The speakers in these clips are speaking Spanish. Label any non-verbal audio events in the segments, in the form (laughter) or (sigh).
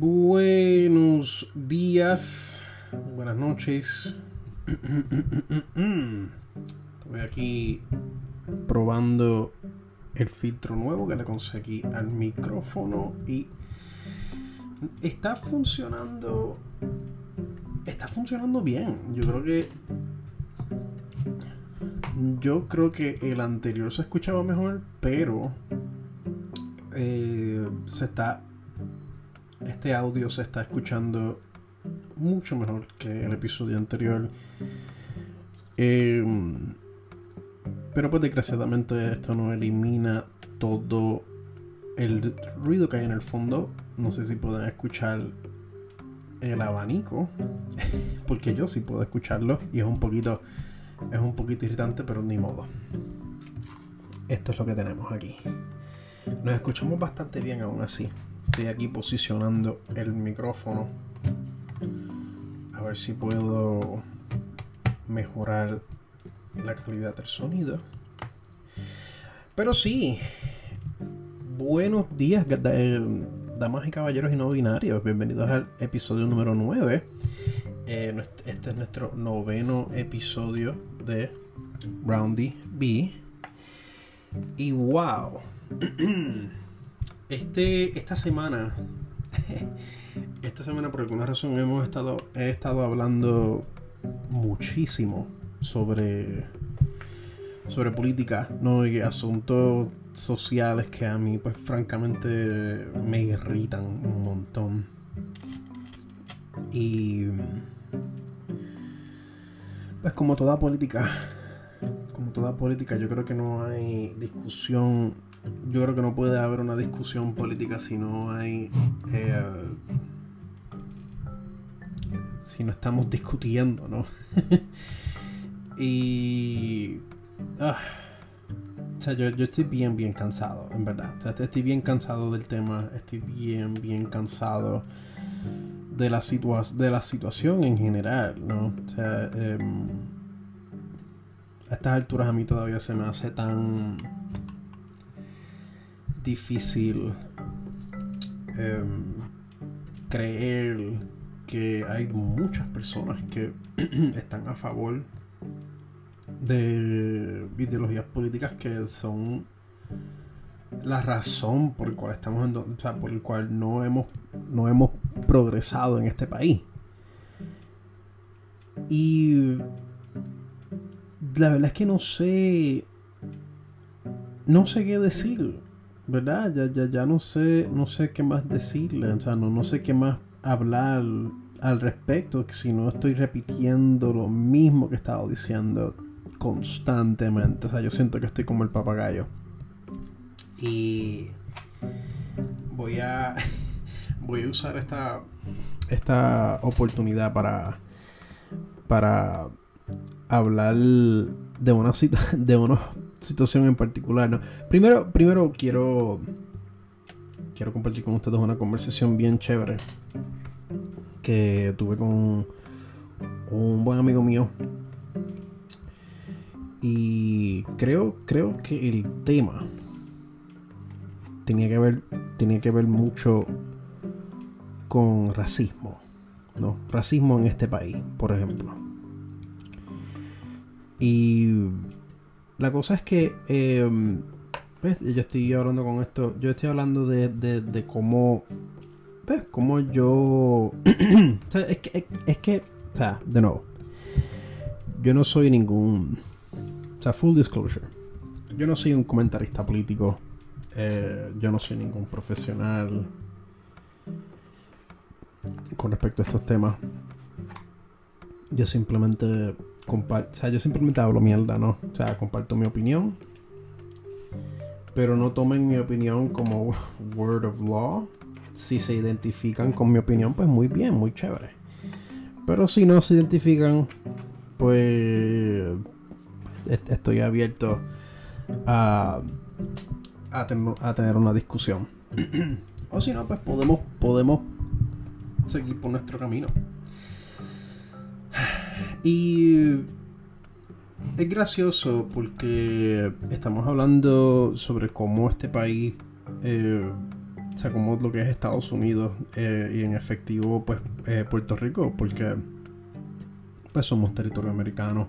Buenos días, buenas noches. Estoy aquí probando el filtro nuevo que le conseguí al micrófono y está funcionando. Está funcionando bien. Yo creo que. Yo creo que el anterior se escuchaba mejor, pero eh, se está este audio se está escuchando mucho mejor que el episodio anterior. Em, pero pues desgraciadamente esto no elimina todo el ruido que hay en el fondo. No sé si pueden escuchar el abanico. (laughs) Porque yo sí puedo escucharlo. Y es un poquito. Es un poquito irritante, pero ni modo. Esto es lo que tenemos aquí. Nos escuchamos bastante bien aún así estoy aquí posicionando el micrófono. A ver si puedo mejorar la calidad del sonido. Pero sí buenos días eh, damas y caballeros y no binarios. Bienvenidos al episodio número 9 eh, este es nuestro noveno episodio de Roundy B. Y wow (clears throat) Este, esta semana, (laughs) esta semana por alguna razón hemos estado, he estado hablando muchísimo sobre, sobre política, ¿no? Y asuntos sociales que a mí, pues francamente, me irritan un montón. Y pues como toda política, como toda política, yo creo que no hay discusión yo creo que no puede haber una discusión política si no hay. Eh, si no estamos discutiendo, ¿no? (laughs) y. Ah, o sea, yo, estoy bien, bien cansado, en verdad. O sea, estoy bien cansado del tema. Estoy bien, bien cansado de la, de la situación en general, ¿no? O sea, em, a estas alturas a mí todavía se me hace tan difícil em, creer que hay muchas personas que (clears throat) están a favor de ideologías políticas que son la razón por el cual estamos en, o sea, por el cual no hemos no hemos progresado en este país. Y la verdad es que no sé no sé qué decir ¿verdad? Ya, ya, ya no sé, no sé qué más decirle, o sea, no, no sé qué más hablar al respecto, si no estoy repitiendo lo mismo que he estado diciendo constantemente. O sea, yo siento que estoy como el papagayo. Y voy a (laughs) voy a usar esta esta oportunidad para para hablar de una (laughs) de unos situación en particular. ¿no? Primero, primero quiero, quiero compartir con ustedes una conversación bien chévere que tuve con un buen amigo mío. Y creo, creo que el tema tenía que ver, tenía que ver mucho con racismo. ¿no? Racismo en este país, por ejemplo. Y la cosa es que pues, yo estoy hablando con esto, yo estoy hablando de, de, cómo, pues, cómo yo... (clears throat) es que, es, que, o sea, de nuevo, yo no soy ningún, o sea, full disclosure, yo no soy un comentarista político, eh, yo no soy ningún profesional con respecto a estos temas. Yo simplemente o sea, yo simplemente hablo mierda, ¿no? O sea, comparto mi opinión. Pero no tomen mi opinión como (laughs) word of law. Si se identifican con mi opinión, pues muy bien, muy chévere. Pero si no se identifican, pues estoy abierto a, a, tener una discusión. (clears throat) o si no, pues podemos, podemos seguir por nuestro camino. Y es gracioso porque estamos hablando sobre cómo este país eh, o sea, lo que es Estados Unidos eh, y en efectivo, pues eh, Puerto Rico, porque pues somos territorio americano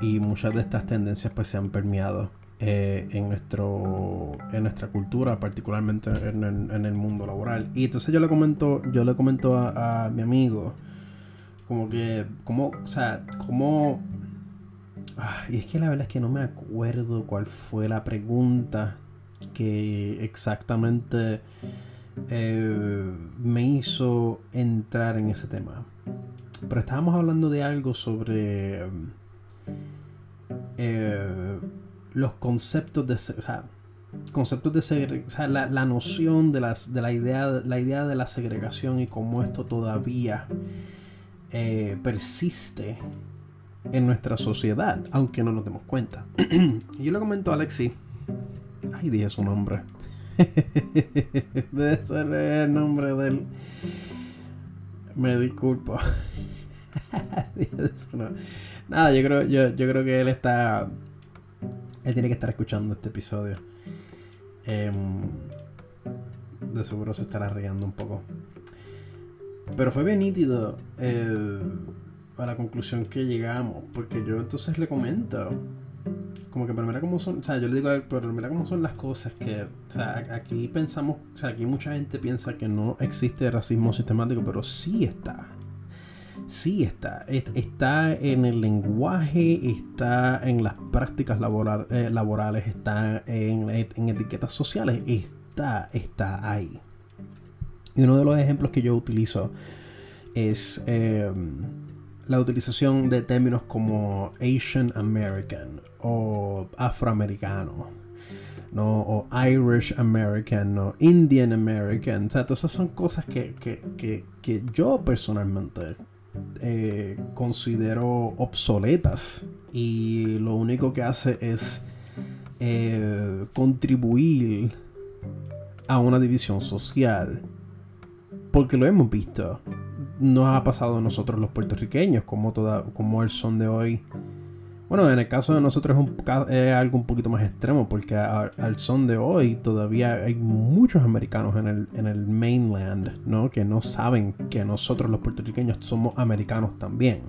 y muchas de estas tendencias pues se han permeado eh, en nuestro en nuestra cultura particularmente en el, mundo laboral. Y entonces yo le comento yo le comento a, mi amigo como que como o sea como y es que la verdad es que no me acuerdo cuál fue la pregunta que exactamente eh, me hizo entrar en ese tema. Pero estábamos hablando de algo sobre eh, los conceptos de, o sea, conceptos de sea, la, noción de, las, de la, idea, la idea de la segregación y cómo esto todavía eh, persiste en nuestra sociedad, aunque no nos demos cuenta. (clears throat) yo le comento a Alexi, ay, dije su nombre. (laughs) Debe ser el nombre del. Me disculpo. (laughs) Nada, yo creo, yo, yo creo que él está él tiene que estar escuchando este episodio. Em, de seguro se estará riendo un poco. Pero fue bien nítido eh, a la conclusión que llegamos. Porque yo entonces le comento. Como que, pero mira cómo son. O sea, yo le digo pero mira cómo son las cosas. Que, o sea, aquí pensamos. O sea, aquí mucha gente piensa que no existe racismo sistemático, pero sí está. Sí está. Está en el lenguaje, está en las prácticas eh, laborales, está en, etiquetas sociales, está, está ahí. Y uno de los ejemplos que yo utilizo es em, la utilización de términos como Asian American o afroamericano. ¿no? o Irish American o Indian American. O sea, todas esas son cosas que, que yo personalmente eh, considero obsoletas y lo único que hace es eh, contribuir a una división social porque lo hemos visto nos ha pasado a nosotros los puertorriqueños como toda como el son de hoy bueno, en el caso de nosotros es, algo un poquito más extremo, porque al son de hoy todavía hay muchos americanos en el, en el mainland, ¿no? Que no saben que nosotros los puertorriqueños somos americanos también.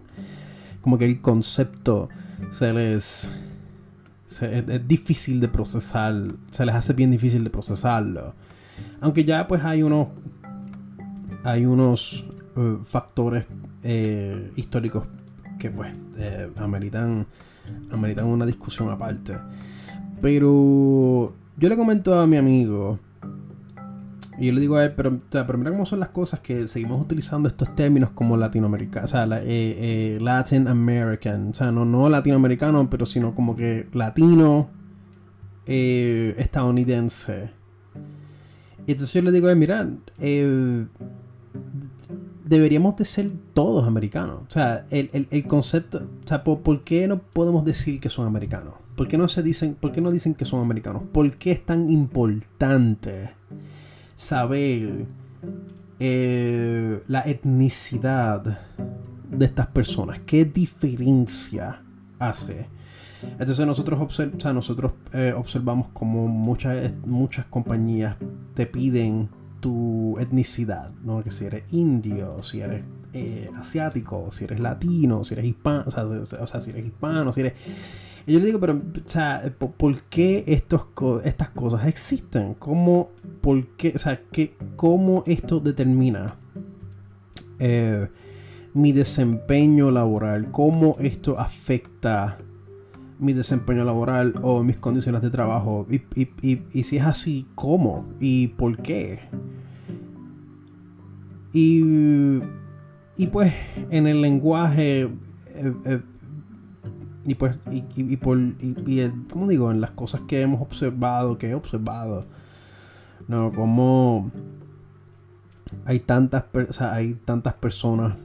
Como que el concepto se les... es, difícil de procesar, se les hace bien difícil de procesarlo. Aunque ya pues hay unos... Hay unos eh, factores eh, históricos que pues eh, ameritan ameritan una discusión aparte. Pero yo le comento a mi amigo, y yo le digo a él, pero, pero mira cómo son las cosas que seguimos utilizando estos términos como latinoamericano, o sea, eh, eh, Latin American, o sea, no, no latinoamericano, pero sino como que latino, eh, estadounidense. Y entonces yo le digo mira, deberíamos de ser todos americanos. O sea, el, concepto, o sea, ¿por, qué no podemos decir que son americanos? ¿Por qué no se dicen, por qué no dicen que son americanos? ¿Por qué es tan importante saber eh, la etnicidad de estas personas? ¿Qué diferencia hace? Entonces nosotros, nosotros eh, observamos como muchas, muchas compañías te piden tu etnicidad, ¿no? Que si eres indio, si eres eh, asiático, si eres latino, si eres hispano, o sea, si eres hispano, si eres... Yo le digo, pero, o sea, ¿por qué estos, estas cosas existen? ¿Cómo, por qué, o sea, ¿qué, cómo esto determina eh, mi desempeño laboral? ¿Cómo esto afecta mi desempeño laboral o mis condiciones de trabajo? Y, y, y si es así, ¿cómo? ¿Y por qué? Y, y pues en el lenguaje, eh, eh, y pues, y, por, y, como digo, en las cosas que hemos observado, que he observado, ¿no? Como hay tantas, hay tantas personas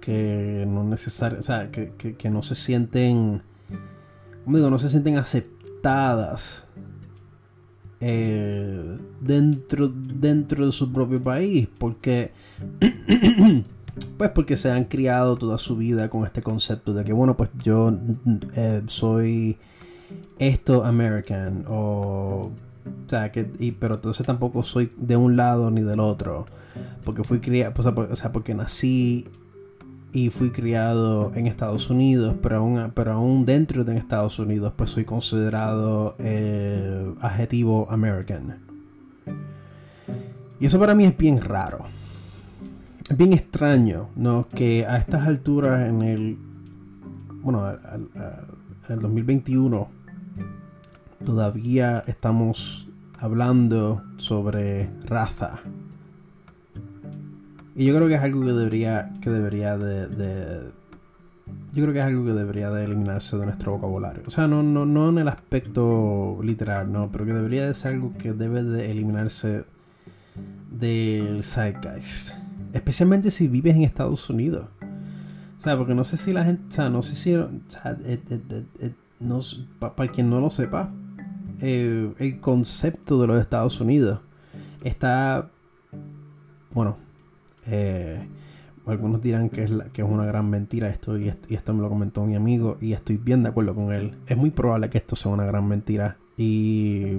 que no necesariamente, o que, que, no se sienten, no se sienten aceptadas eh, dentro, dentro de su propio país, porque (clears throat) pues porque se han criado toda su vida con este concepto de que, bueno, pues yo eh, soy esto American o O sea, que, y, pero entonces tampoco soy de un lado ni del otro. Porque fui criado, o sea, porque nací y fui criado en Estados Unidos, pero aún, pero aún dentro de Estados Unidos, pues soy considerado eh, adjetivo American. Y eso para mí es bien raro. Es bien extraño, ¿no? Que a estas alturas en el... Bueno, en el 2021 todavía estamos hablando sobre raza. Y yo creo que es algo que debería, que debería de, yo creo que es algo que debería de eliminarse de nuestro vocabulario. O sea, no, no, no en el aspecto literal, no, pero que debería de ser algo que debe de eliminarse del zeitgeist. Especialmente si vives en Estados Unidos. O sea, porque no sé si la gente, o sea, no sé si, o sea, no, para quien no lo sepa, eh, el concepto de los Estados Unidos está, bueno, eh, algunos dirán que es, que es una gran mentira esto y, esto me lo comentó mi amigo y estoy bien de acuerdo con él. Es muy probable que esto sea una gran mentira y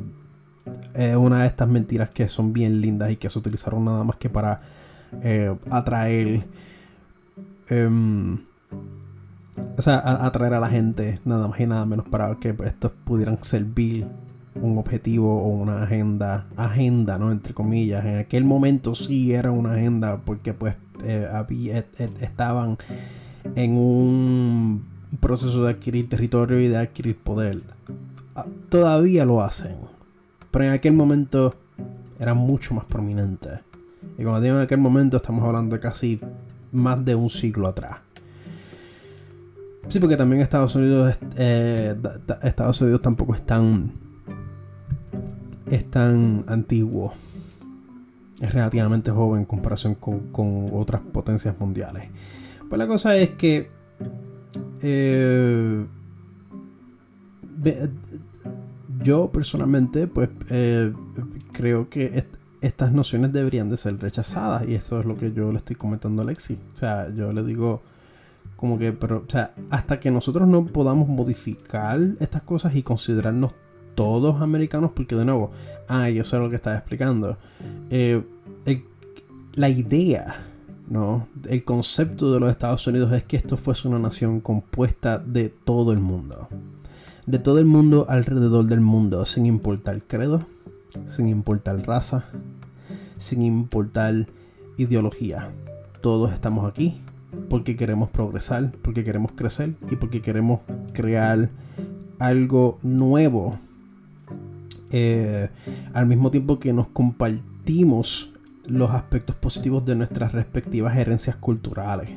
es una de estas mentiras que son bien lindas y que se utilizaron nada más que para eh, atraer... Em, o sea, atraer a la gente nada más y nada menos para que estos pudieran servir un objetivo o una agenda, agenda, ¿no? Entre comillas. En aquel momento sí era una agenda porque pues eh, había, estaban en un proceso de adquirir territorio y de adquirir poder. Ah, todavía lo hacen. Pero en aquel momento era mucho más prominente. Y cuando digo en aquel momento estamos hablando de casi más de un siglo atrás. Sí, porque también Estados Unidos, eh, Estados Unidos tampoco es tan es tan antiguo. Es relativamente joven en comparación con, otras potencias mundiales. Pues la cosa es que eh, yo personalmente pues eh, creo que estas nociones deberían de ser rechazadas y eso es lo que yo le estoy comentando a Alexi. O sea, yo le digo como que, pero, o sea, hasta que nosotros no podamos modificar estas cosas y considerarnos todos americanos, porque de nuevo, ah, yo sé lo que estaba explicando. Eh, la idea, ¿no? El concepto de los Estados Unidos es que esto fuese una nación compuesta de todo el mundo. De todo el mundo alrededor del mundo, sin importar credo, sin importar raza, sin importar ideología. Todos estamos aquí porque queremos progresar, porque queremos crecer y porque queremos crear algo nuevo eh, al mismo tiempo que nos compartimos los aspectos positivos de nuestras respectivas herencias culturales.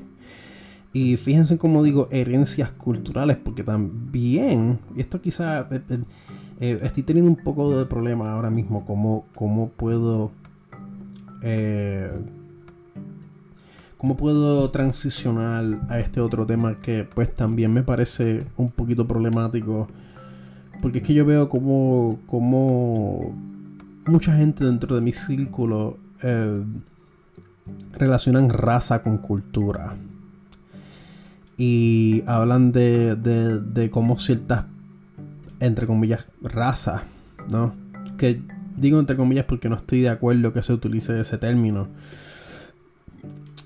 Y fíjense cómo digo herencias culturales, porque también, y esto quizá eh, eh, estoy teniendo un poco de problema ahora mismo, cómo, cómo puedo... cómo puedo transicionar a este otro tema que pues también me parece un poquito problemático porque es que yo veo como, como mucha gente dentro de mi círculo eh, relacionan raza con cultura. Y hablan de, de, de cómo ciertas, entre comillas, razas, ¿no? Que digo entre comillas porque no estoy de acuerdo que se utilice ese término.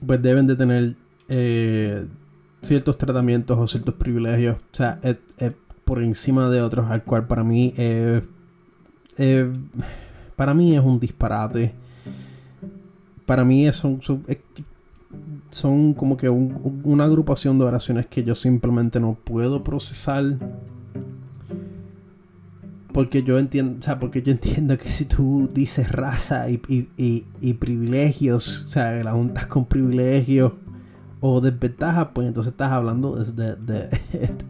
Pues deben de tener eh, ciertos tratamientos o ciertos privilegios. O sea, por encima de otros, al cual para mí, eh, para mí es un disparate. Para mí es, son, son, como que una agrupación de oraciones que yo simplemente no puedo procesar. Porque yo entiendo, o sea, porque yo entiendo que si tú dices raza y, y privilegios, o sea, la juntas con privilegios o desventaja, pues entonces estás hablando de,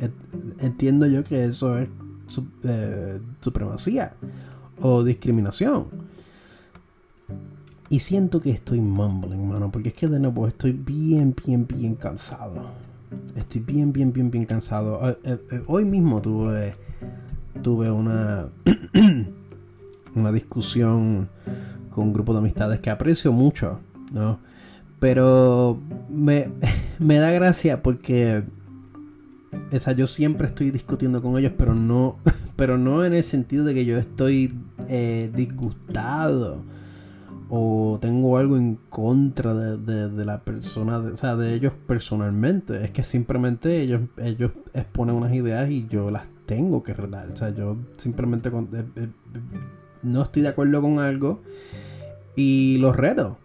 (laughs) entiendo yo que eso es eh, supremacía o discriminación. Y siento que estoy mumbling, mano, porque es que de nuevo estoy bien, bien, bien cansado. Estoy bien, bien, bien, bien cansado. Eh, eh, hoy mismo tuve, tuve una, (clears throat) una discusión con un grupo de amistades que aprecio mucho, ¿no? Pero me, (laughs) da gracia porque o yo siempre estoy discutiendo con ellos, pero no, (laughs) pero no en el sentido de que yo estoy eh, disgustado o tengo algo en contra de, la persona, o sea, de ellos personalmente. Es que simplemente ellos, ellos exponen unas ideas y yo las tengo que redar. O sea, yo simplemente eh, eh, no estoy de acuerdo con algo y lo reto.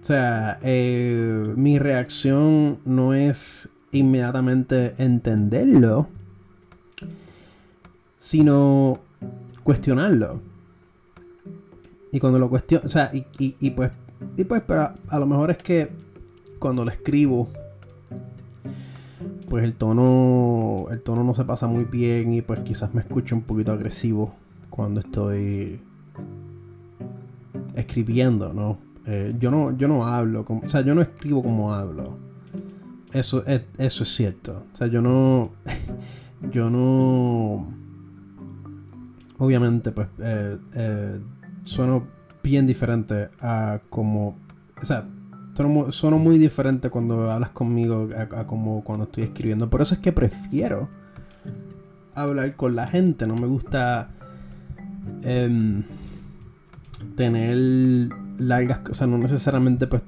O sea, mi reacción no es inmediatamente entenderlo, sino cuestionarlo. Y cuando lo cuestiono, o sea, y, pues, y pues, pero a lo mejor es que cuando lo escribo, pues el tono, el tono no se pasa muy bien y pues quizás me escucho un poquito agresivo cuando estoy escribiendo, ¿no? Eh, yo no, yo no hablo, o sea, yo no escribo como hablo. Eso es, eso es cierto. O sea, yo no, (laughs) yo no, obviamente, pues, eh, eh, sueno bien diferente a como. O sea, sueno, muy diferente cuando hablas conmigo a, como cuando estoy escribiendo. Por eso es que prefiero hablar con la gente. No me gusta em, tener largas. O sea, no necesariamente pues.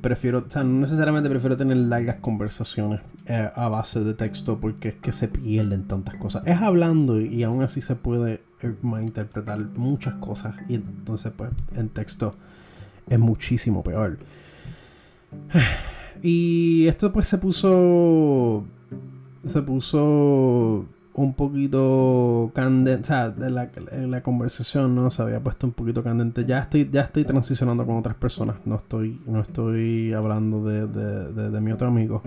Prefiero, o sea, no necesariamente prefiero tener largas conversaciones eh, a base de texto porque es que se pierden tantas cosas. Es hablando y, aún así se puede eh, interpretar muchas cosas y entonces pues en texto es muchísimo peor. (sighs) Y esto pues se puso se puso un poquito candente, o sea, la, la, conversación no se había puesto un poquito candente. Ya estoy, ya estoy transicionando con otras personas, no estoy, no estoy hablando de, de, mi otro amigo.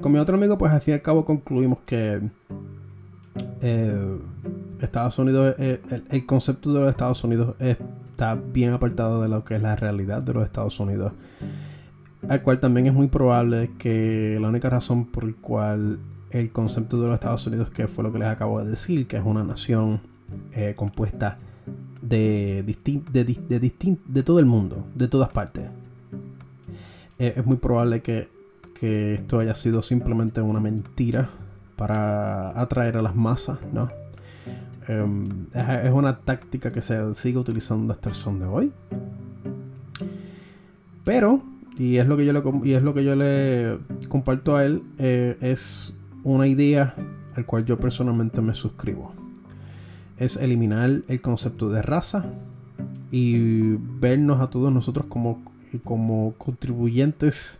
Con mi otro amigo, pues al fin y al cabo concluimos que eh, Estados Unidos, eh, el, concepto de los Estados Unidos está bien apartado de lo que es la realidad de los Estados Unidos. Al cual también es muy probable que la única razón por la cual el concepto de los Estados Unidos, que fue lo que les acabo de decir, que es una nación eh, compuesta de, de, de, todo el mundo, de todas partes. Eh, es muy probable que, esto haya sido simplemente una mentira para atraer a las masas, ¿no? Em, es, una táctica que se sigue utilizando hasta el son de hoy. Pero, y es lo que yo le, y es lo que yo le comparto a él, eh, es una idea al cual yo personalmente me suscribo. Es eliminar el concepto de raza y vernos a todos nosotros como, como contribuyentes,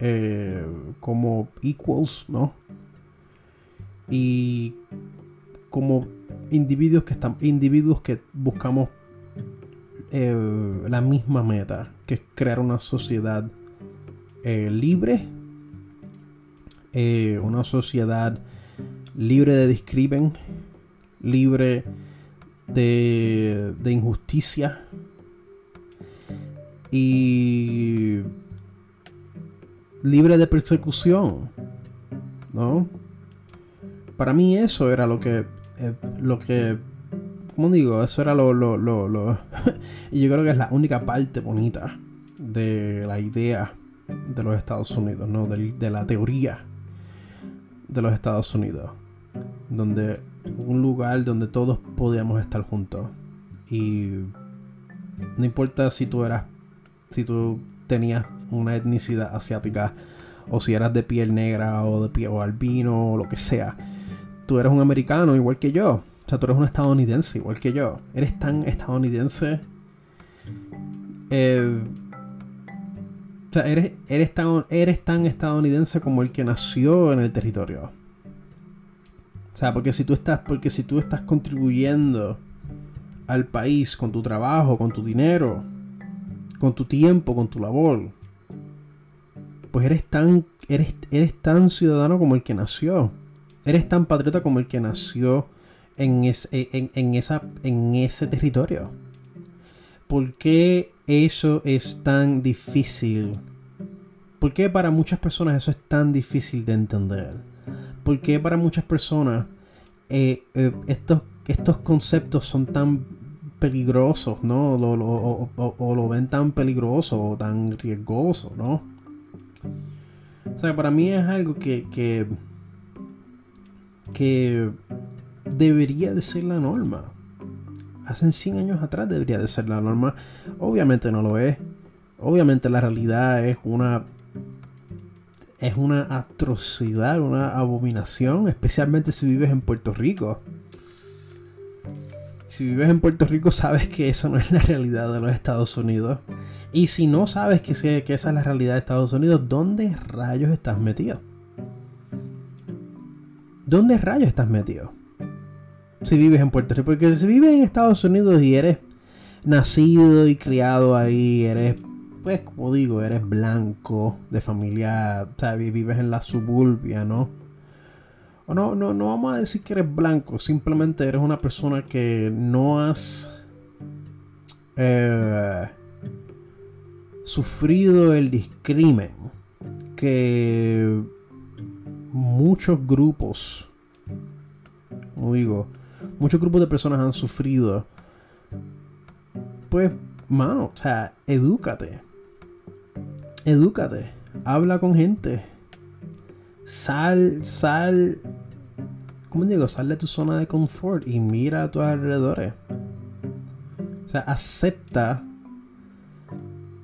eh, como equals, ¿no? Y como individuos que están, individuos que buscamos eh, la misma meta, que es crear una sociedad eh, libre eh, una sociedad libre de discrimen, libre de, injusticia y libre de persecución, ¿no? Para mí eso era lo que, eh, lo que, ¿cómo digo? Eso era lo, lo, lo, lo (laughs) y yo creo que es la única parte bonita de la idea de los Estados Unidos, ¿no? de la teoría de los Estados Unidos, donde un lugar donde todos podíamos estar juntos y no importa si tú eras, si tú tenías una etnicidad asiática o si eras de piel negra o de piel o albino o lo que sea, tú eres un americano igual que yo, o sea, tú eres un estadounidense igual que yo, eres tan estadounidense. Eh, eres, eres, tan, eres tan estadounidense como el que nació en el territorio. O sea, porque si tú estás, porque si tú estás contribuyendo al país con tu trabajo, con tu dinero, con tu tiempo, con tu labor, pues eres tan, eres, eres tan ciudadano como el que nació. Eres tan patriota como el que nació en, en, esa, en ese territorio. ¿Por qué eso es tan difícil? ¿Por qué para muchas personas eso es tan difícil de entender? ¿Por qué para muchas personas eh, eh, estos, estos conceptos son tan peligrosos, ¿no? o, lo ven tan peligroso o tan riesgoso, ¿no? O sea, para mí es algo que, que, que debería de ser la norma. Hace 100 años atrás debería de ser la norma. Obviamente no lo es. Obviamente la realidad es una es una atrocidad, una abominación, especialmente si vives en Puerto Rico. Si vives en Puerto Rico sabes que esa no es la realidad de los Estados Unidos. Y si no sabes que, que esa es la realidad de Estados Unidos, ¿dónde rayos estás metido? ¿Dónde rayos estás metido? Si vives en Puerto Rico. Porque si vives en Estados Unidos y eres nacido y criado ahí, eres pues como digo, eres blanco, de familia, ¿sabes? Vives en la suburbia, ¿no? No, no, no vamos a decir que eres blanco, simplemente eres una persona que no has eh, sufrido el discrimen que muchos grupos, como digo, muchos grupos de personas han sufrido. Pues, mano, o sea, edúcate edúcate, habla con gente, sal, sal, ¿cómo digo? Sal de tu zona de confort y mira a tus alrededores. O sea, acepta,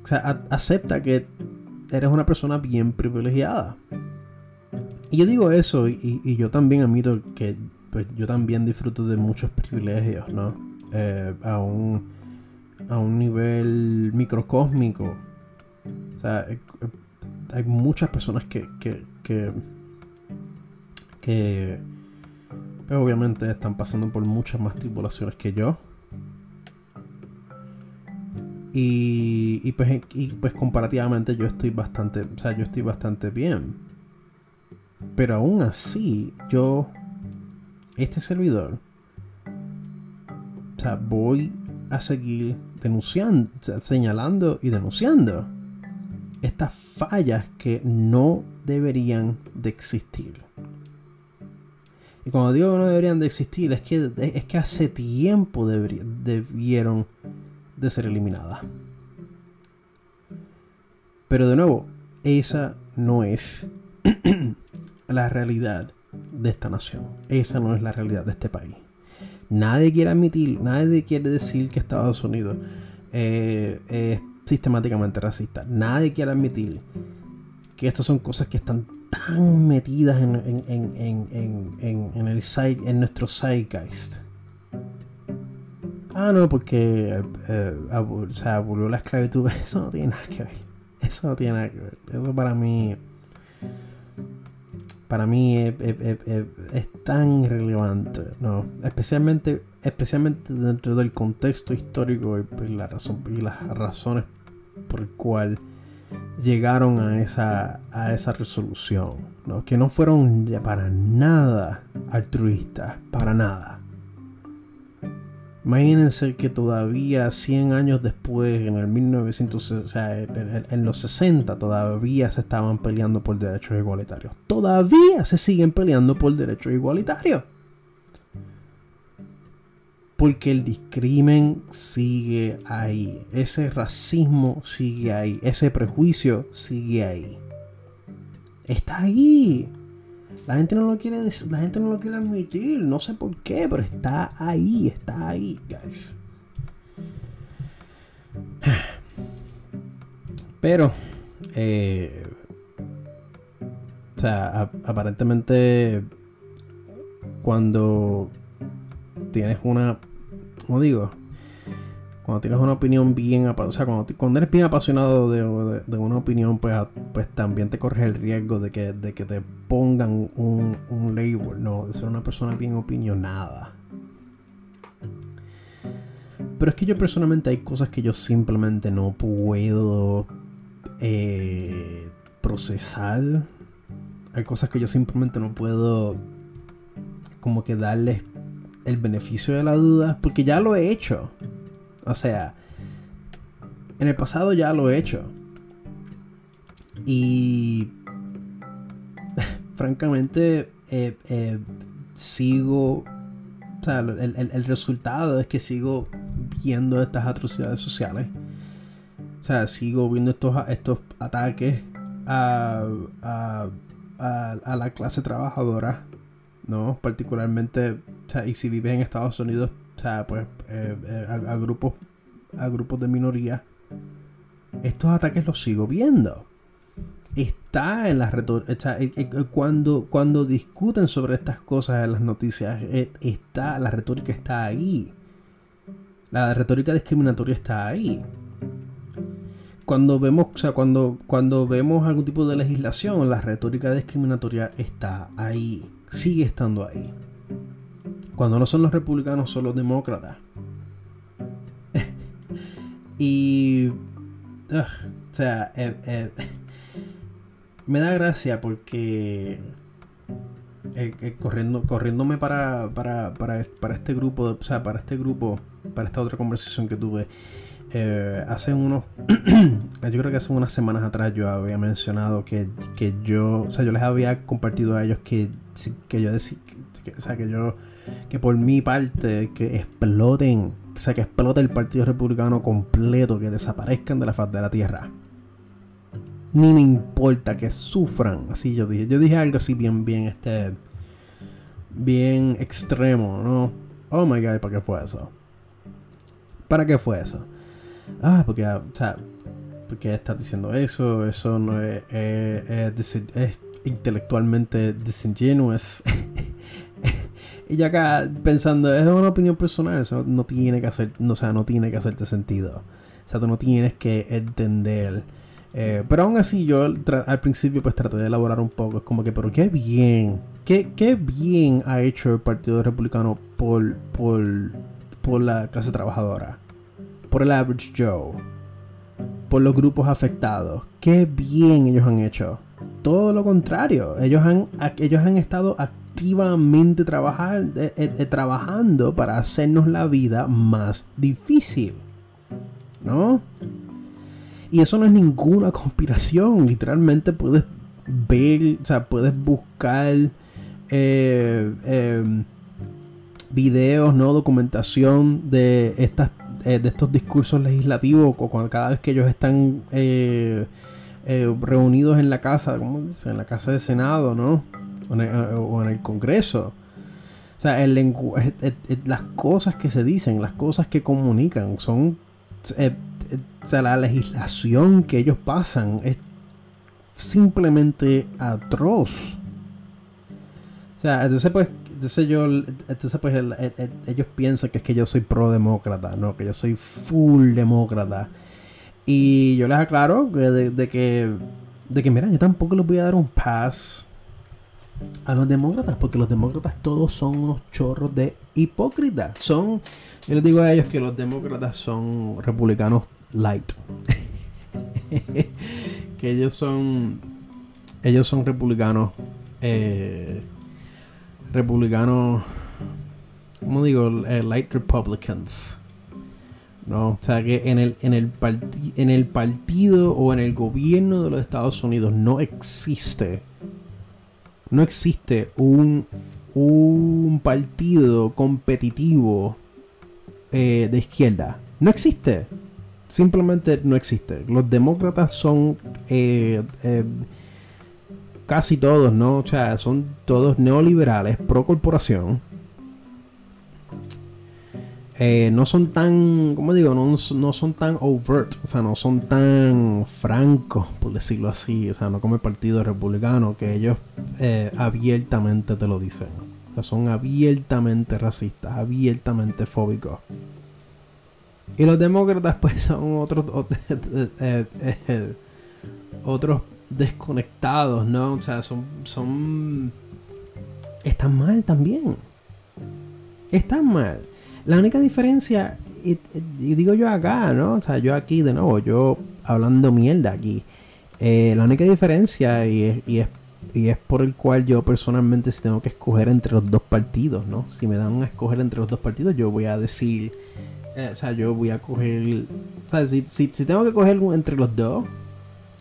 o sea, acepta que eres una persona bien privilegiada. Y yo digo eso y, yo también admito que pues, yo también disfruto de muchos privilegios, ¿no? Eh, a, un, a un nivel microcósmico sea, eh, eh, hay muchas personas que, que, que, que pues, obviamente están pasando por muchas más tribulaciones que yo. Y, y, pues, y pues comparativamente yo estoy bastante, o sea, yo estoy bastante bien. Pero aún así, yo, este servidor, o sea, voy a seguir denunciando, señalando y denunciando estas fallas que no deberían de existir. Y cuando digo que no deberían de existir, es que, es que hace tiempo debieron de ser eliminadas. Pero de nuevo, esa no es (clears throat) la realidad de esta nación. Esa no es la realidad de este país. Nadie quiere admitir, nadie quiere decir que Estados Unidos eh, es sistemáticamente racista. Nadie quiere admitir que estas son cosas que están tan metidas en, en, el en nuestro zeitgeist. Ah, no, porque eh, o sea, abolió la esclavitud. (laughs) Eso no tiene nada que ver. Eso no tiene nada que ver. Eso para mí. Para mí es, tan irrelevante. No. Especialmente especialmente dentro del contexto histórico razón, y las razones por el cual llegaron a esa, a esa resolución, ¿no? que no fueron para nada altruistas, para nada. Imagínense que todavía 100 años después, en el 1900, o sea, en, los 60, todavía se estaban peleando por derechos igualitarios. Todavía se siguen peleando por derechos igualitarios. Porque el discrimen sigue ahí. Ese racismo sigue ahí. Ese prejuicio sigue ahí. Está ahí. La gente no lo quiere la gente no lo quiere admitir, no sé por qué, pero está ahí, está ahí, guys. Pero eh, o sea, aparentemente cuando tienes una como digo, cuando tienes una opinión bien, o sea, cuando, eres bien apasionado de, una opinión, pues, pues también te corres el riesgo de que, de que te pongan un, un label, ¿no? De ser una persona bien opinionada. Pero es que yo personalmente hay cosas que yo simplemente no puedo eh, procesar. Hay cosas que yo simplemente no puedo como que darles el beneficio de la duda, porque ya lo he hecho. O sea, en el pasado ya lo he hecho. Y (laughs) francamente eh, eh, sigo... O sea, el, resultado es que sigo viendo estas atrocidades sociales. O sea, sigo viendo estos, estos ataques a, a, a, a la clase trabajadora, ¿no? Particularmente o sea, y si vives en Estados Unidos, o sea, pues eh, eh, a, grupos a grupos de minoría, estos ataques los sigo viendo. Está en las retórica, cuando, cuando discuten sobre estas cosas en las noticias, está, la retórica está ahí. La retórica discriminatoria está ahí cuando vemos, o sea, cuando, cuando vemos algún tipo de legislación, la retórica discriminatoria está ahí, sigue estando ahí. Cuando no son los republicanos, son los demócratas. (laughs) y. o sea, eh, eh, (laughs) me da gracia porque. Eh, corriendo, corriéndome para, para, para, este grupo, o sea, para este grupo, para esta otra conversación que tuve eh, hace unos, (clears throat) yo creo que hace unas semanas atrás yo había mencionado que, yo, o sea, yo les había compartido a ellos que, que yo decía, o sea, que yo, que por mi parte, que exploten, o sea, que explote el Partido Republicano completo, que desaparezcan de la faz de la tierra. Ni me importa que sufran, así yo dije. Yo dije algo así bien, bien, este, bien extremo, ¿no? Oh my god, ¿para qué fue eso? ¿Para qué fue eso? ah, porque, o sea, porque estás diciendo eso, eso no es, es, intelectualmente desingenuo. (laughs) y acá pensando, es una opinión personal, eso no tiene que hacer, no, o sea, no tiene que hacerte sentido. O sea, tú no tienes que entender. Eh, pero aún así yo al principio pues traté de elaborar un poco. Es como que, pero qué bien. Qué, qué bien ha hecho el Partido Republicano por, por, por la clase trabajadora por el average Joe, por los grupos afectados. Qué bien ellos han hecho. Todo lo contrario, ellos han, ellos han estado activamente eh, eh, eh, trabajando para hacernos la vida más difícil. ¿No? Y eso no es ninguna (laughs) conspiración. Literalmente puedes ver, o sea, puedes buscar videos, ¿no? Documentación de estas de estos discursos legislativos, cada vez que ellos están eh, reunidos en la casa, ¿cómo dice? En la casa del Senado, ¿no? O en el, Congreso. O sea, el las cosas que se dicen, las cosas que comunican, son. o sea, la legislación que ellos pasan es simplemente atroz. O sea, entonces pues entonces yo, entonces pues ellos piensan que es que yo soy pro demócrata, no, que yo soy full demócrata. Y yo les aclaro de, que, de que, mira, yo tampoco les voy a dar un pass a los demócratas, porque los demócratas todos son unos chorros de hipócritas. Son, yo les digo a ellos que los demócratas son republicanos light. (laughs) que ellos son, ellos son republicanos. Eh, republicanos, ¿cómo digo? Eh, light Republicans. ¿No? O sea que en el, en, el en el partido o en el gobierno de los Estados Unidos no existe, no existe un, un partido competitivo eh, de izquierda. No existe. Simplemente no existe. Los demócratas son eh, casi todos, ¿no? O sea, son todos neoliberales, pro corporación. Eh, no son tan, ¿cómo digo? No, no, son tan overt, o sea, no son tan francos, por decirlo así, o sea, no como el Partido Republicano, que ellos eh, abiertamente te lo dicen. O sea, son abiertamente racistas, abiertamente fóbicos. Y los demócratas, pues, son otros, (laughs) eh, otros desconectados, ¿no? O sea, son, son... Están mal también. Están mal. La única diferencia, y, digo yo acá, ¿no? O sea, yo aquí de nuevo, yo hablando mierda aquí. Eh, la única diferencia, y es, y, es, y es por el cual yo personalmente si tengo que escoger entre los dos partidos, ¿no? Si me dan a escoger entre los dos partidos, yo voy a decir, eh, o sea, yo voy a coger, o sea, si, si, si tengo que coger entre los dos,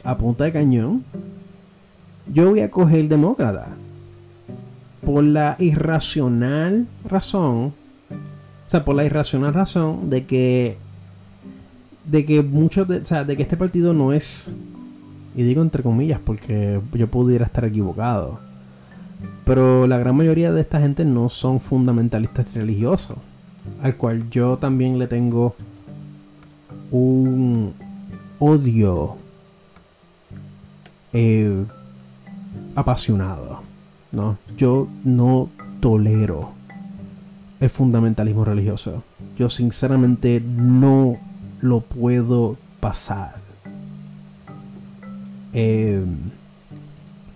a punta de cañón, yo voy a coger demócrata. Por la irracional razón, sea, por la irracional razón de que, de que muchos, de, o sea, de que este partido no es, y digo entre comillas porque yo pudiera estar equivocado, Pero la gran mayoría de esta gente no son fundamentalistas religiosos. Al cual yo también le tengo un odio eh, apasionado. ¿no? Yo no tolero el fundamentalismo religioso. Yo sinceramente no lo puedo pasar. Eh,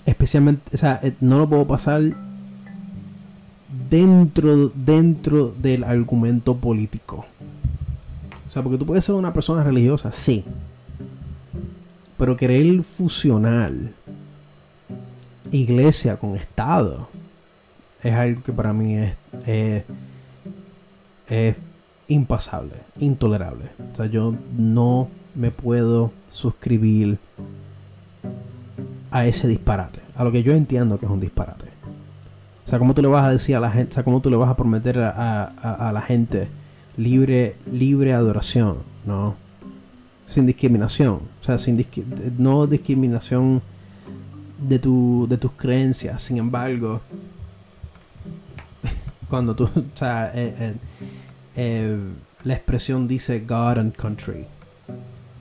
especialmente, o sea, eh, no lo puedo pasar dentro, dentro del argumento político. O sea, porque tú puedes ser una persona religiosa, sí. Pero querer fusionar iglesia con Estado es algo que para mí es, es, impasable, intolerable. O sea, yo no me puedo suscribir a ese disparate, a lo que yo entiendo que es un disparate. O sea, ¿cómo tú le vas a decir a la gente, o sea, cómo tú le vas a prometer a, la gente libre, libre adoración, ¿no? Sin discriminación, o sea, sin no discriminación de, tu, de tus creencias. Sin embargo, cuando tú, (laughs) o sea, eh, eh, eh, la expresión dice God and country.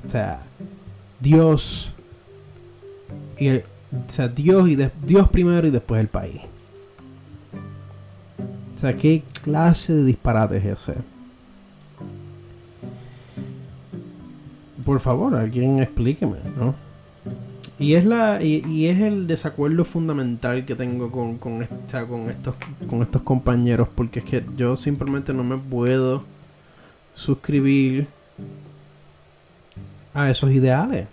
O sea, Dios y o sea, Dios y Dios primero y después el país. O sea, ¿qué clase de disparate es ese? Por favor, alguien explíqueme, ¿no? Y es la y, es el desacuerdo fundamental que tengo con, con, esta, con estos con estos compañeros porque es que yo simplemente no me puedo suscribir a esos ideales.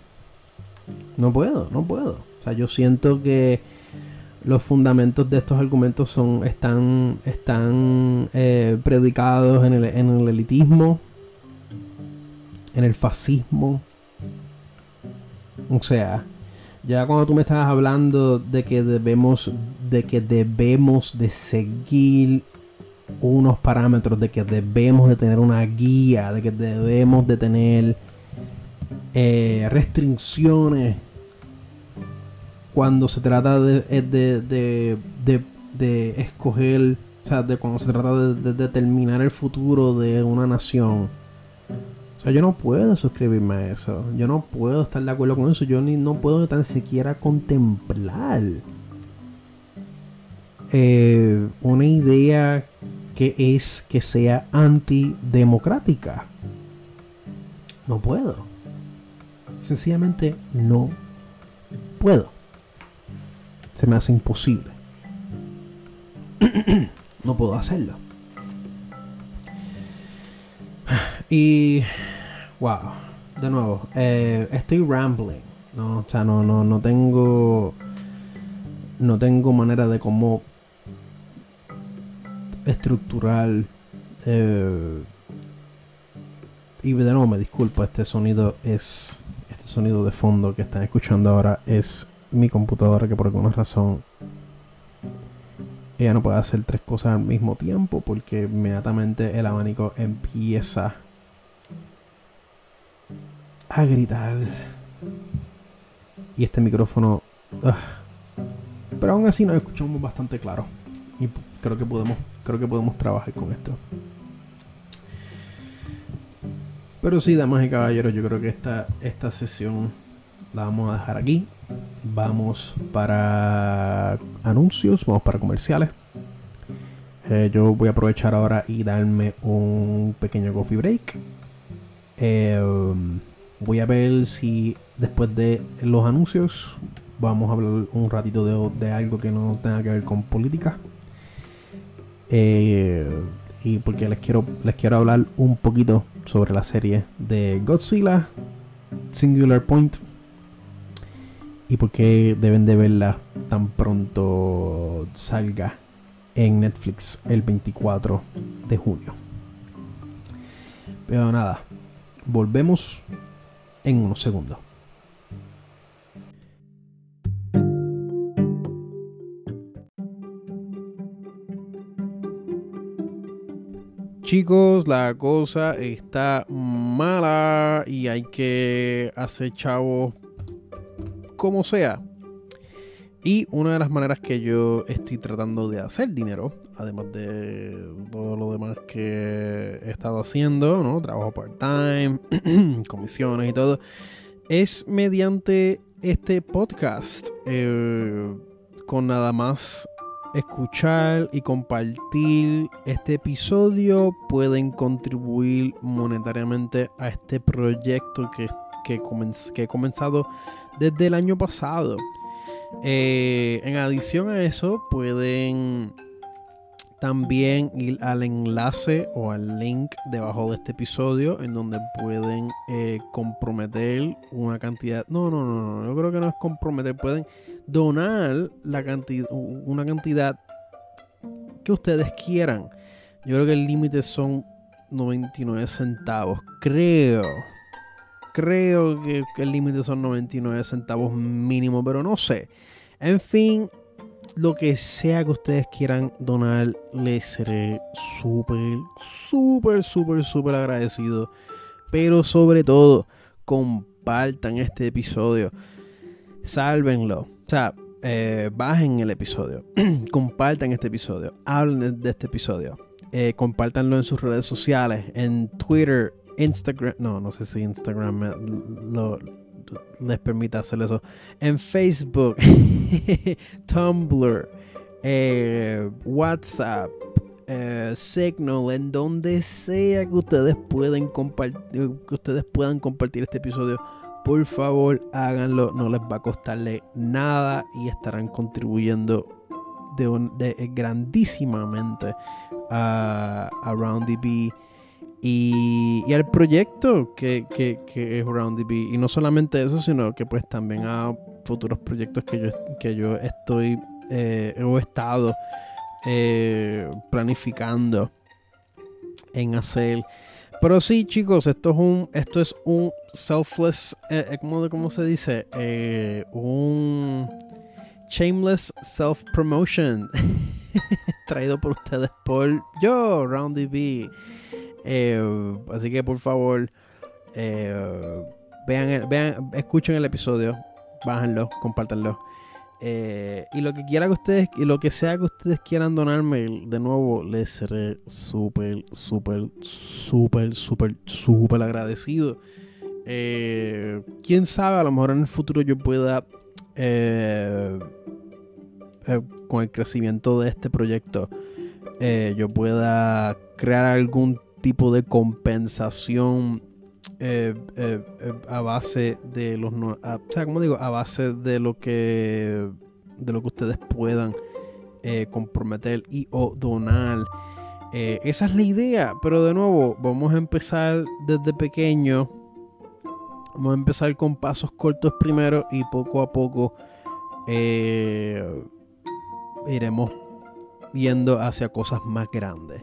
No puedo, no puedo. O sea, yo siento que los fundamentos de estos argumentos son están están eh, predicados en el, en el elitismo, en el fascismo. O sea, ya cuando tú me estabas hablando de que debemos de que debemos de seguir unos parámetros, de que debemos de tener una guía, de que debemos de tener eh, restricciones cuando se trata de, eh, de, de, de, escoger, o sea, de cuando se trata de determinar el futuro de una nación o sea, yo no puedo suscribirme a eso. Yo no puedo estar de acuerdo con eso. Yo ni no puedo tan siquiera contemplar eh, una idea que es que sea antidemocrática. No puedo. Sencillamente no puedo. Se me hace imposible. (clears throat) no puedo hacerlo. Y wow, de nuevo, eh, estoy rambling, ¿no? O sea, no, no, no tengo. No tengo manera de cómo estructurar. Eh, y de nuevo me disculpo, este sonido es. Este sonido de fondo que están escuchando ahora es mi computadora que por alguna razón ella no puede hacer tres cosas al mismo tiempo porque inmediatamente el abanico empieza a gritar. Y este micrófono... Pero aún así nos escuchamos bastante claro. Y creo que podemos, creo que podemos trabajar con esto. Pero sí, damas y caballeros, yo creo que esta, esta sesión la vamos a dejar aquí. Vamos para anuncios, vamos para comerciales. Eh, yo voy a aprovechar ahora y darme un pequeño coffee break. Eh, Voy a ver si después de los anuncios vamos a hablar un ratito de, algo que no tenga que ver con política. Eh, y porque les quiero, les quiero hablar un poquito sobre la serie de Godzilla Singular Point y por qué deben de verla tan pronto salga en Netflix el 24 de junio. Pero nada, volvemos en unos segundos. Chicos, la cosa está mala y hay que hacer chavos como sea. Y una de las maneras que yo estoy tratando de hacer dinero, además de todo lo demás que he estado haciendo, ¿no? Trabajo part-time, (clears throat) comisiones y todo, es mediante este podcast. Eh, con nada más escuchar y compartir este episodio pueden contribuir monetariamente a este proyecto que, que, que he comenzado desde el año pasado. Eh, en adición a eso, pueden también ir al enlace o al link debajo de este episodio en donde pueden eh, comprometer una cantidad. No, no, no, no, yo creo que no es comprometer. Pueden donar la cantidad, una cantidad que ustedes quieran. Yo creo que el límite son 99 centavos. Creo. Creo que, el límite son 99 centavos mínimo, pero no sé. En fin, lo que sea que ustedes quieran donar, les seré súper, súper, súper, súper agradecido. Pero sobre todo, compartan este episodio. Sálvenlo. O sea, eh, bajen el episodio. (clears throat) compartan este episodio. Hablen de, este episodio. Eh, compártanlo en sus redes sociales, en Twitter, Instagram, no, no sé si Instagram les permite hacer eso. En Facebook, (laughs) Tumblr, eh, WhatsApp, eh, Signal, en donde sea que ustedes pueden compartir, que ustedes puedan compartir este episodio. Por favor, háganlo, no les va a costarle nada y estarán contribuyendo de, grandísimamente a, a RoundDB y, al proyecto que, que, que es RoundDB. Y no solamente eso, sino que pues también a futuros proyectos que yo, que yo estoy eh, he estado eh, planificando en hacer. Pero sí, chicos, esto es un, esto es un selfless, eh, eh ¿cómo, se dice? un shameless self promotion (laughs) traído por ustedes por yo, RoundDB. Eh, así que por favor, eh, vean, vean, escuchen el episodio, bájenlo, compártanlo. Eh, y lo que quiera que ustedes, y lo que sea que ustedes quieran donarme, de nuevo, les seré súper, súper, súper, súper, súper agradecido. Quién sabe, a lo mejor en el futuro yo pueda, con el crecimiento de este proyecto, yo pueda crear algún tipo de compensación eh, eh, eh, a base de los o sea como digo a base de lo que de lo que ustedes puedan comprometer y o donar. Esa es la idea pero de nuevo vamos a empezar desde pequeño. Vamos a empezar con pasos cortos primero y poco a poco iremos yendo hacia cosas más grandes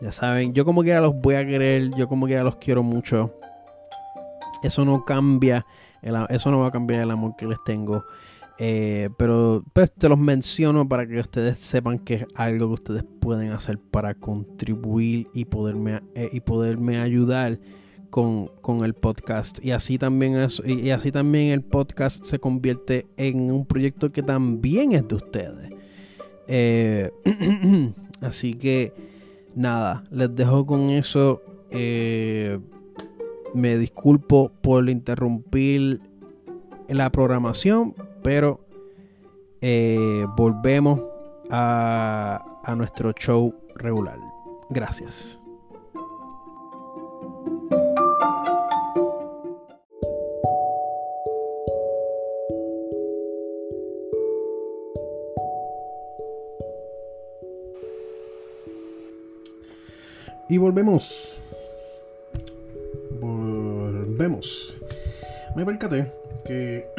ya saben, yo como quiera los voy a querer, yo como quiera los quiero mucho. Eso no cambia, eso no va a cambiar el amor que les tengo. Eh, pero pues te los menciono para que ustedes sepan que es algo que ustedes pueden hacer para contribuir y poderme, eh, y poderme ayudar con, el podcast. Y así, también es, y así también el podcast se convierte en un proyecto que también es de ustedes. Eh, (clears throat) así que nada, les dejo con eso. Eh, me disculpo por interrumpir la programación, pero eh, volvemos a, a nuestro show regular. Gracias. Y volvemos. Volvemos. Me percaté que (clears throat)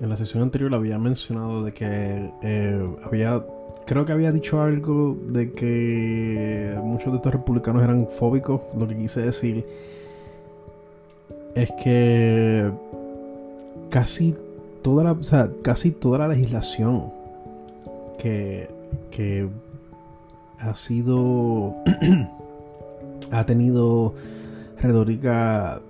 en la sesión anterior había mencionado de que eh, había creo que había dicho algo de que muchos de estos republicanos eran fóbicos. Lo que quise decir es que casi toda la, o sea, casi toda la legislación que, que ha sido (clears throat) ha tenido retórica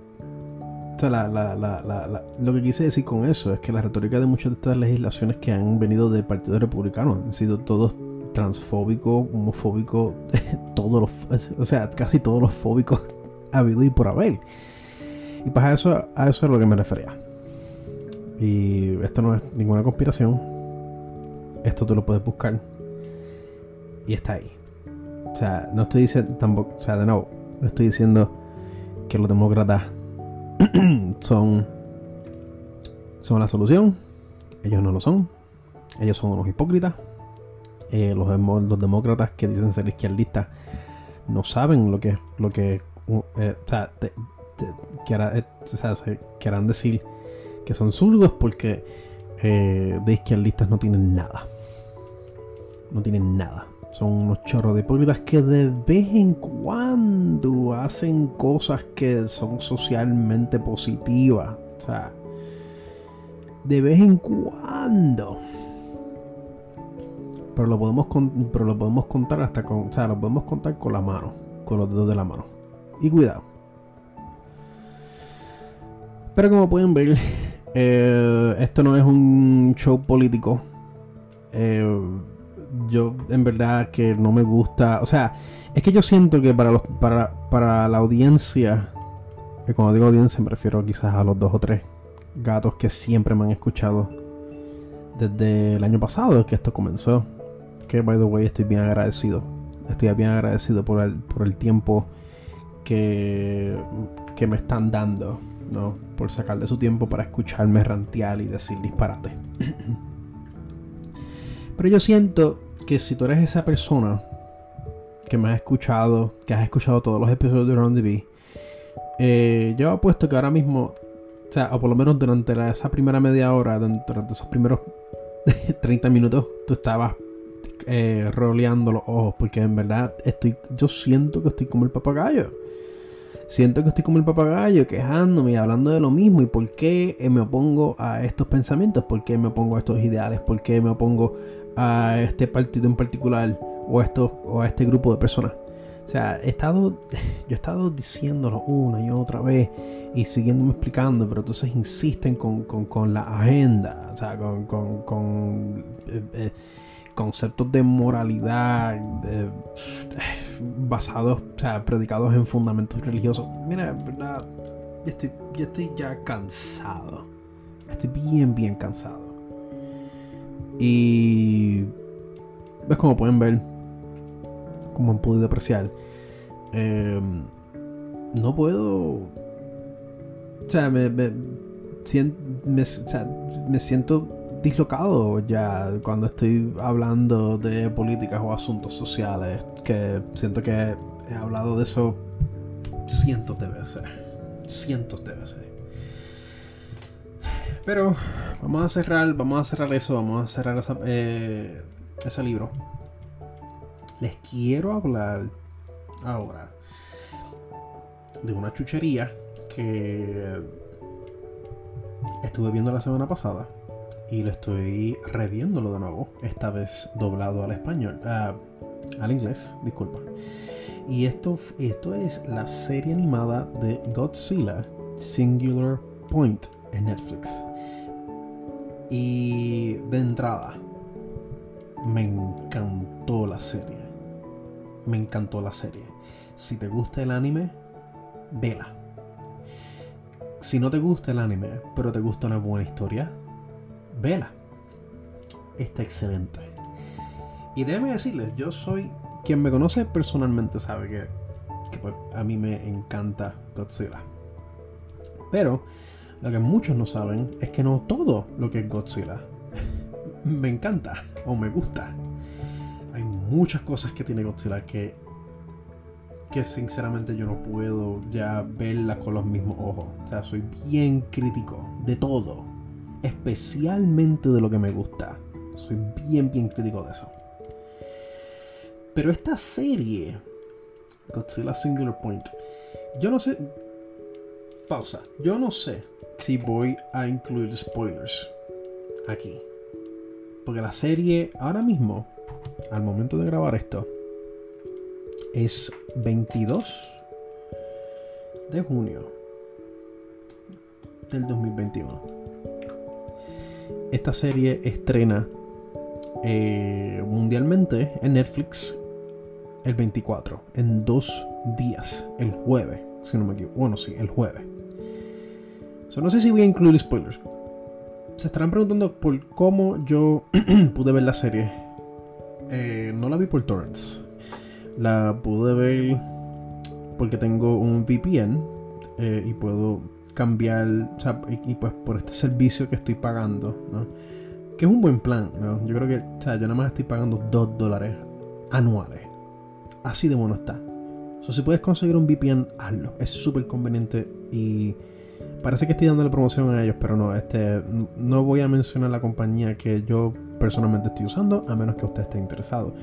o sea, la, la, la, lo que quise decir con eso es que la retórica de muchas de estas legislaciones que han venido del Partido Republicano han sido todos transfóbicos, homofóbicos, (laughs) todos los, o sea, casi todos los fóbicos ha (laughs) habido y por haber. Y pues eso, a eso es a lo que me refería. Y esto no es ninguna conspiración. Esto tú lo puedes buscar. Y está ahí. O sea, no estoy diciendo tampoco, o sea, de nuevo, no estoy diciendo que los demócratas (clears throat) son, son la solución. Ellos no lo son. Ellos son unos hipócritas. Eh, los, demócratas que dicen ser izquierdistas no saben lo que lo que eh, o sea, eh, quieran decir que son zurdos porque de izquierdistas no tienen nada. No tienen nada. Son unos chorros de hipócritas que de vez en cuando hacen cosas que son socialmente positivas. O sea, de vez en cuando. Pero lo podemos, pero lo podemos contar hasta con. O sea, lo podemos contar con la mano. Con los dedos de la mano. Y cuidado. Pero como pueden ver, eh, esto no es un show político. Eh, yo en verdad que no me gusta. O sea, es que yo siento que para los para, para la audiencia, y cuando digo audiencia me refiero quizás a los dos o tres gatos que siempre me han escuchado desde el año pasado que esto comenzó. Que by the way estoy bien agradecido. Estoy bien agradecido por el, por el tiempo que, que me están dando, ¿no? Por sacar de su tiempo para escucharme rantear y decir disparate. (coughs) Pero yo siento que si tú eres esa persona que me ha escuchado, que has escuchado todos los episodios de Round TV, eh, yo apuesto que ahora mismo, o sea, o por lo menos durante esa primera media hora, durante esos primeros (laughs) 30 minutos, tú estabas eh, roleando los ojos, porque en verdad estoy, yo siento que estoy como el papagayo. Siento que estoy como el papagayo quejándome y hablando de lo mismo. ¿Y por qué me opongo a estos pensamientos? ¿Por qué me opongo a estos ideales? ¿Por qué me opongo a este partido en particular o a, esto, o a este grupo de personas. O sea, he estado, yo he estado diciéndolo una y otra vez y siguiéndome explicando, pero entonces insisten con, con, la agenda, o sea, con, con eh, eh, conceptos de moralidad basados, o sea, predicados en fundamentos religiosos. Mira, en verdad, estoy, yo estoy ya cansado. Estoy bien, bien cansado. Y ves como pueden ver, como han podido apreciar, eh, no puedo... O sea, me, me, me, siento dislocado ya cuando estoy hablando de políticas o asuntos sociales, que siento que he hablado de eso cientos de veces, cientos de veces. Pero vamos a cerrar, vamos a cerrar eso, vamos a cerrar eh, ese libro. Les quiero hablar ahora de una chuchería que estuve viendo la semana pasada y lo estoy reviéndolo de nuevo, esta vez doblado al español, al inglés, disculpa. Y esto, esto es la serie animada de Godzilla Singular Point en Netflix. Y de entrada, me encantó la serie. Me encantó la serie. Si te gusta el anime, vela. Si no te gusta el anime, pero te gusta una buena historia, vela. Está excelente. Y déjame decirles, yo soy. Quien me conoce personalmente sabe que, pues, a mí me encanta Godzilla. Pero lo que muchos no saben es que no todo lo que es Godzilla (laughs) me encanta o me gusta. Hay muchas cosas que tiene Godzilla que, que sinceramente yo no puedo ya verlas con los mismos ojos. O sea, soy bien crítico de todo. Especialmente de lo que me gusta. Soy bien, bien crítico de eso. Pero esta serie, Godzilla Singular Point, yo no sé. Pausa. Yo no sé si voy a incluir spoilers aquí. Porque la serie ahora mismo, al momento de grabar esto, es 22 de junio del 2021. Esta serie estrena eh, mundialmente en Netflix el 24, en dos días, el jueves, si no me equivoco. Bueno, sí, el jueves. No sé si voy a incluir spoilers. Se estarán preguntando por cómo yo (clears throat) pude ver la serie. Eh, no la vi por torrents. La pude ver porque tengo un VPN eh, y puedo cambiar, o sea, y, pues por este servicio que estoy pagando, ¿no? Que es un buen plan, ¿no? Yo creo que, o sea, yo nada más estoy pagando 2 dólares anuales. Así de bueno está. O sea, si puedes conseguir un VPN, hazlo. Es súper conveniente y parece que estoy dando la promoción a ellos, pero no, este, no voy a mencionar la compañía que yo personalmente estoy usando, a menos que usted esté interesado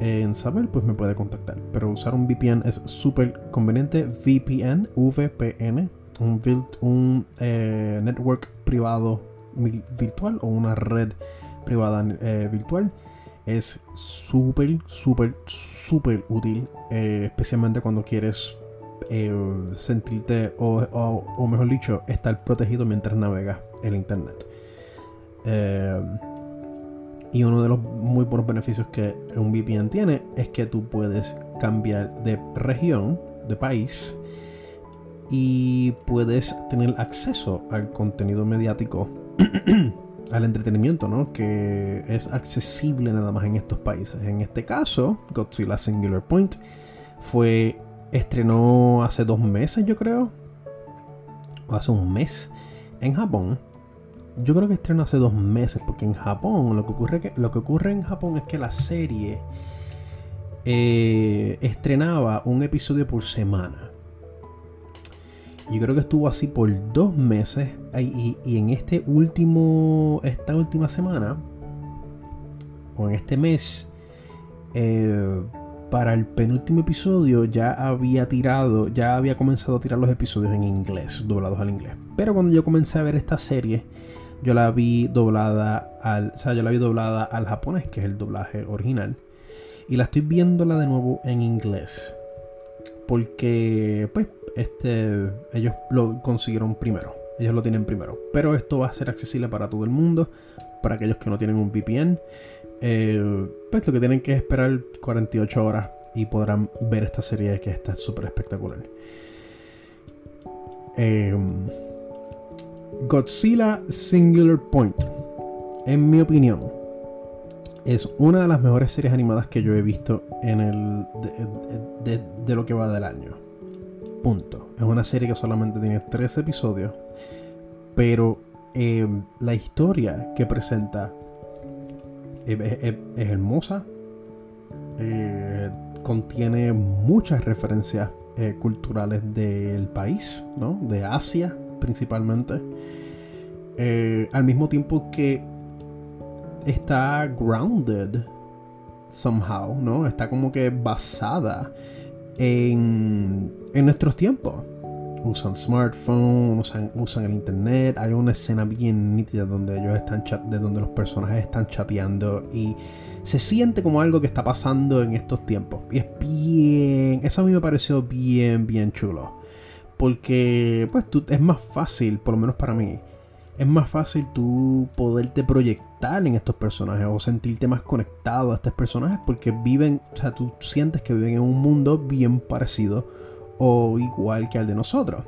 en saber, pues me puede contactar. Pero usar un VPN es súper conveniente. VPN, VPN, un, un eh, network privado virtual o una red privada eh, virtual es súper, súper, súper útil, eh, especialmente cuando quieres sentirte, o, mejor dicho, estar protegido mientras navegas el Internet. y uno de los muy buenos beneficios que un VPN tiene es que tú puedes cambiar de región, de país, y puedes tener acceso al contenido mediático, (clears throat) al entretenimiento, ¿no? Que es accesible nada más en estos países. En este caso, Godzilla Singular Point fue estrenó hace dos meses, yo creo, o hace un mes en Japón. Yo creo que estrenó hace dos meses, porque en Japón lo que ocurre, que, lo que ocurre en Japón es que la serie eh, estrenaba un episodio por semana. Yo creo que estuvo así por dos meses. Y, en este último. Esta última semana. O en este mes. Eh, para el penúltimo episodio ya había tirado. Ya había comenzado a tirar los episodios en inglés. Doblados al inglés. Pero cuando yo comencé a ver esta serie. Yo la vi doblada al. O sea, yo la vi doblada al japonés, que es el doblaje original. Y la estoy viéndola de nuevo en inglés. Porque, pues, este, ellos lo consiguieron primero. Ellos lo tienen primero. Pero esto va a ser accesible para todo el mundo. Para aquellos que no tienen un VPN. Eh, pues lo que tienen que esperar 48 horas y podrán ver esta serie que está súper espectacular. Em, Godzilla Singular Point, en mi opinión, es una de las mejores series animadas que yo he visto en el de lo que va del año. Punto. Es una serie que solamente tiene tres episodios, pero em, la historia que presenta es, hermosa, eh, contiene muchas referencias eh, culturales del país, ¿no? De Asia principalmente. Eh, al mismo tiempo que está grounded somehow, ¿no? Está como que basada en, nuestros tiempos. Usan smartphones, usan, el internet. Hay una escena bien nítida donde ellos están de donde los personajes están chateando y se siente como algo que está pasando en estos tiempos. Y es bien. Eso a mí me pareció bien, bien chulo. Porque, pues, tú, es más fácil, por lo menos para mí, es más fácil tú poderte proyectar en estos personajes o sentirte más conectado a estos personajes porque viven, o sea, tú sientes que viven en un mundo bien parecido o igual que al de nosotros.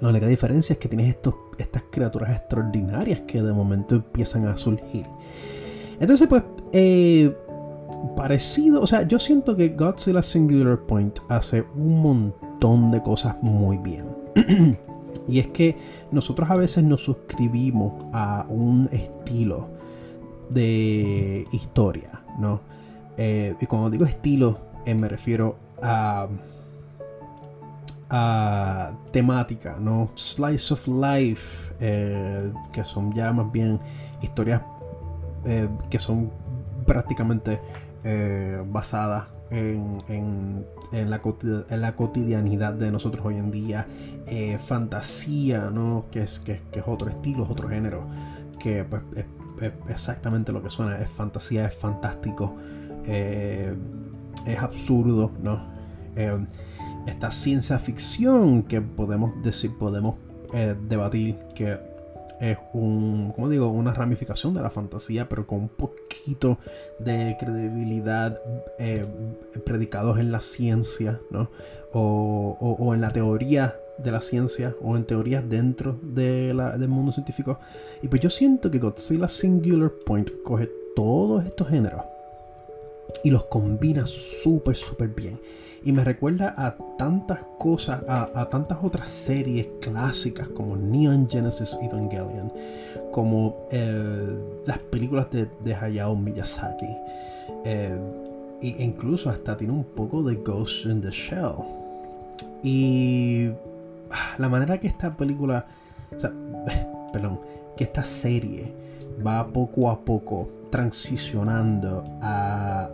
La única diferencia es que tienes estos, estas criaturas extraordinarias que de momento empiezan a surgir. Entonces, pues, eh, parecido, o sea, yo siento que Godzilla Singular Point hace un montón de cosas muy bien. (clears throat) Y es que nosotros a veces nos suscribimos a un estilo de historia, ¿no? Eh, y cuando digo estilo, eh, me refiero a, temática, ¿no? Slice of life, eh, que son ya más bien historias que son prácticamente eh, basada en, en, la, cotidianidad de nosotros hoy en día. Eh, fantasía, ¿no? Que es, que, es otro estilo, es otro género. Que pues, es, exactamente lo que suena. Es fantasía, es fantástico. Eh, es absurdo, ¿no? Esta ciencia ficción que podemos decir, podemos debatir que es un, como digo, una ramificación de la fantasía, pero con un poquito de credibilidad eh, predicados en la ciencia, ¿no? O, en la teoría de la ciencia, o en teorías dentro de del mundo científico. Y pues yo siento que Godzilla Singular Point coge todos estos géneros y los combina súper, súper bien. Y me recuerda a tantas cosas, a, tantas otras series clásicas como Neon Genesis Evangelion, como eh, las películas de, Hayao Miyazaki. Eh, e incluso hasta tiene un poco de Ghost in the Shell. Y ah, la manera que esta película, o sea, (laughs) perdón, que esta serie va poco a poco transicionando a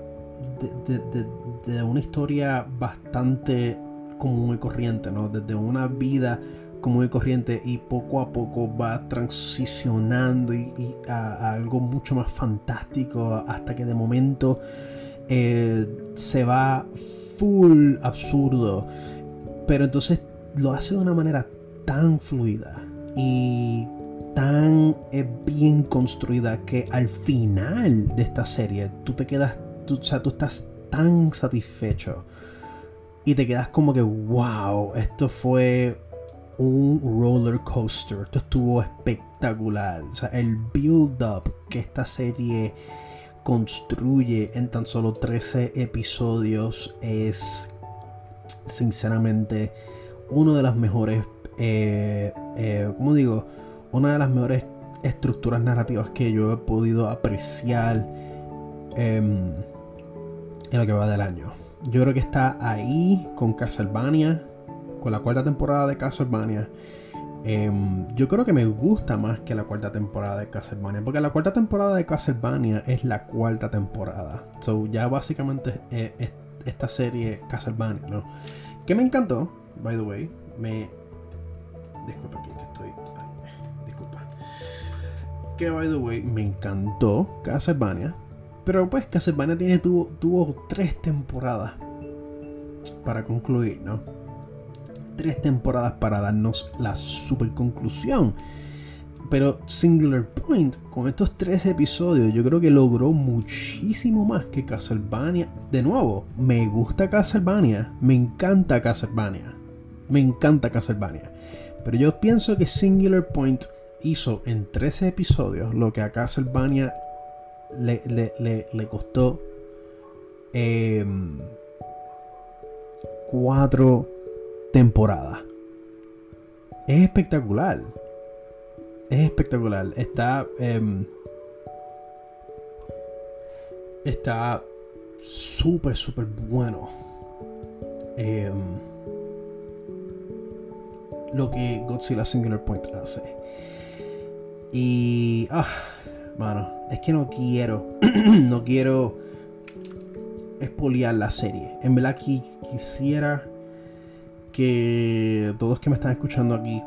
una historia bastante común y corriente, ¿no? Desde una vida común y corriente y poco a poco va transicionando y, a, algo mucho más fantástico hasta que de momento eh, se va full absurdo. Pero entonces lo hace de una manera tan fluida y tan eh, bien construida que al final de esta serie tú te quedas o sea, tú estás tan satisfecho y te quedas como que, wow, esto fue un roller coaster, esto estuvo espectacular. O sea, el build-up que esta serie construye en tan solo 13 episodios es sinceramente uno de las mejores, eh, eh, como digo, una de las mejores estructuras narrativas que yo he podido apreciar. Em, en lo que va del año. Yo creo que está ahí con Castlevania, con la cuarta temporada de Castlevania. Em, yo creo que me gusta más que la cuarta temporada de Castlevania, porque la cuarta temporada de Castlevania es la cuarta temporada. So, ya básicamente es, esta serie Castlevania, ¿no? Que me encantó, by the way. Me. Disculpa aquí que estoy. disculpa. Que by the way, me encantó Castlevania. Pero pues Castlevania tiene, tuvo, tuvo tres temporadas para concluir, ¿no? Tres temporadas para darnos la super conclusión. Pero Singular Point, con estos tres episodios, yo creo que logró muchísimo más que Castlevania. De nuevo, me gusta Castlevania, me encanta Castlevania, me encanta Castlevania. Pero yo pienso que Singular Point hizo en 13 episodios lo que a Castlevania le, costó em, cuatro temporadas. Es espectacular. Es espectacular. Está. Em, está súper, súper bueno. Em, lo que Godzilla Singular Point hace. Y. Ah, Mano, es que no quiero, (clears throat) no quiero espoliar la serie. En verdad quisiera que todos que me están escuchando aquí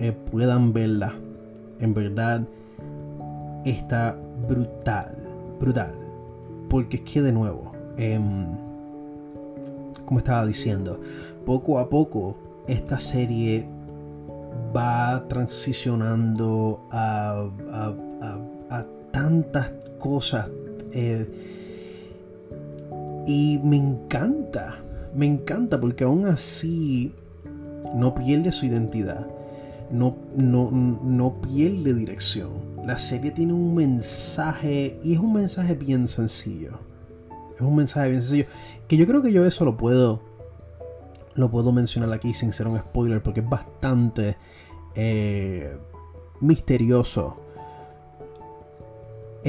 eh, puedan verla. En verdad está brutal, brutal. Porque es que de nuevo, em, como estaba diciendo, poco a poco esta serie va transicionando a, tantas cosas. Eh, y me encanta, me encanta porque aún así no pierde su identidad, no, no, no pierde dirección. La serie tiene un mensaje y es un mensaje bien sencillo. Es un mensaje bien sencillo. Que yo creo que yo eso lo puedo lo puedo mencionar aquí sin ser un spoiler porque es bastante eh, misterioso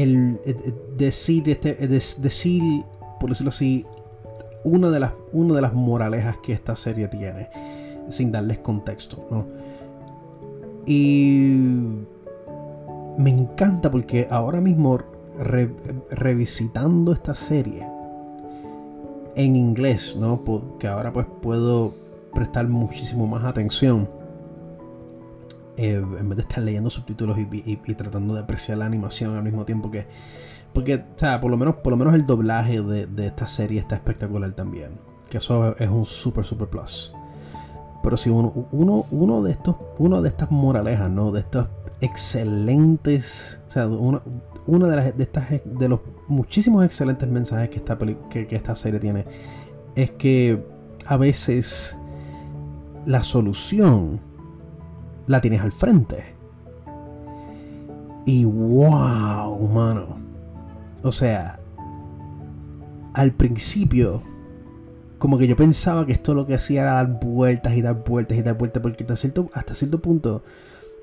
el, decir este decir por decirlo así una de las una de las moralejas que esta serie tiene sin darles contexto ¿no? y me encanta porque ahora mismo revisitando esta serie en inglés, ¿no? Porque ahora pues puedo prestar muchísimo más atención. Eh, en vez de estar leyendo subtítulos y, tratando de apreciar la animación al mismo tiempo que. Porque, o sea, por lo menos, por lo menos el doblaje de, esta serie está espectacular también. Que eso es un super, super plus. Pero si uno, uno, uno de estos, uno de estas moralejas, ¿no? De estos excelentes. O sea, uno, de, las, de, estas, de los muchísimos excelentes mensajes que esta, que, esta serie tiene es que a veces la solución la tienes al frente. Y wow, mano. O sea, al principio, como que yo pensaba que esto lo que hacía era dar vueltas y dar vueltas y dar vueltas, porque hasta cierto, hasta cierto punto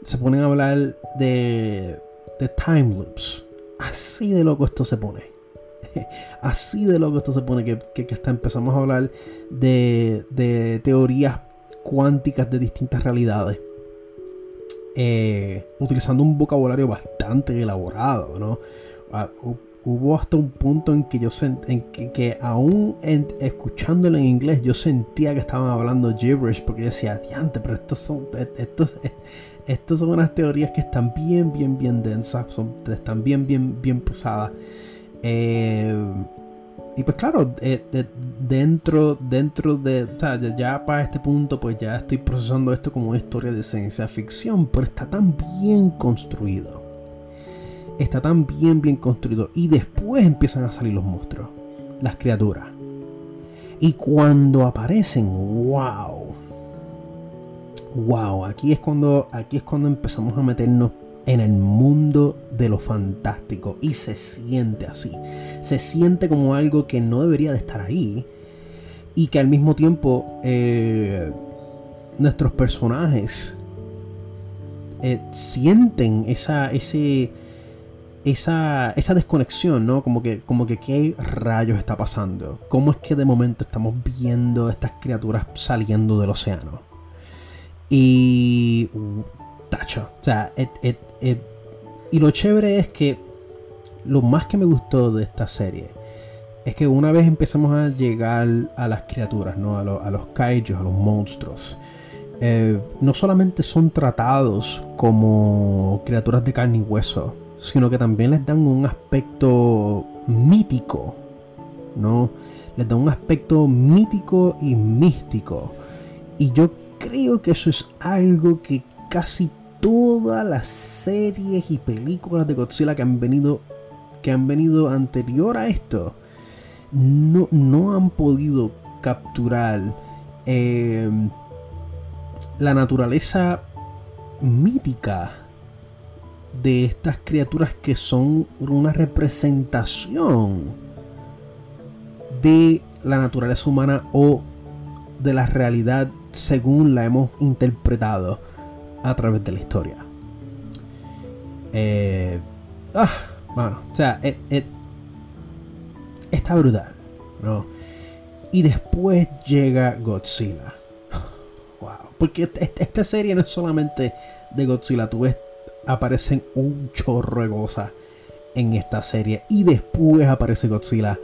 se ponen a hablar de, de time loops. Así de loco esto se pone. (laughs) Así de loco esto se pone que, que, hasta empezamos a hablar de, de teorías cuánticas de distintas realidades. Eh, utilizando un vocabulario bastante elaborado, ¿no? Ah, hubo hasta un punto en que yo en que, que aún escuchándolo en inglés yo sentía que estaban hablando gibberish porque yo decía, adiante, pero estos son estos, estas son unas teorías que están bien, bien, bien densas, son, están bien, bien, bien pesadas. Eh, y pues claro, eh, dentro, dentro de, o sea, ya, para este punto, pues ya estoy procesando esto como una historia de ciencia ficción, pero está tan bien construido. Está tan bien, bien construido. Y después empiezan a salir los monstruos, las criaturas. Y cuando aparecen, wow wow, aquí es cuando aquí es cuando empezamos a meternos en el mundo de lo fantástico y se siente así. Se siente como algo que no debería de estar ahí y que al mismo tiempo eh, nuestros personajes eh, sienten esa, ese, esa, esa desconexión, ¿no? Como que, como que qué rayos está pasando. ¿Cómo es que de momento estamos viendo estas criaturas saliendo del océano? Y. Tacho. O sea, y lo chévere es que. Lo más que me gustó de esta serie es que una vez empezamos a llegar a las criaturas, ¿no? A, los kaijus, a los monstruos. Eh, no solamente son tratados como criaturas de carne y hueso, sino que también les dan un aspecto mítico, ¿no? Les dan un aspecto mítico y místico. Y yo creo que eso es algo que casi todas las series y películas de Godzilla que han venido que han venido anterior a esto no, no han podido capturar eh, la naturaleza mítica de estas criaturas que son una representación de la naturaleza humana o de la realidad según la hemos interpretado a través de la historia. Eh, ah, bueno, o sea, está brutal, ¿no? Y después llega Godzilla. (laughs) Wow, porque esta serie no es solamente de Godzilla, tú ves, aparecen un chorro de cosas en esta serie. Y después aparece Godzilla.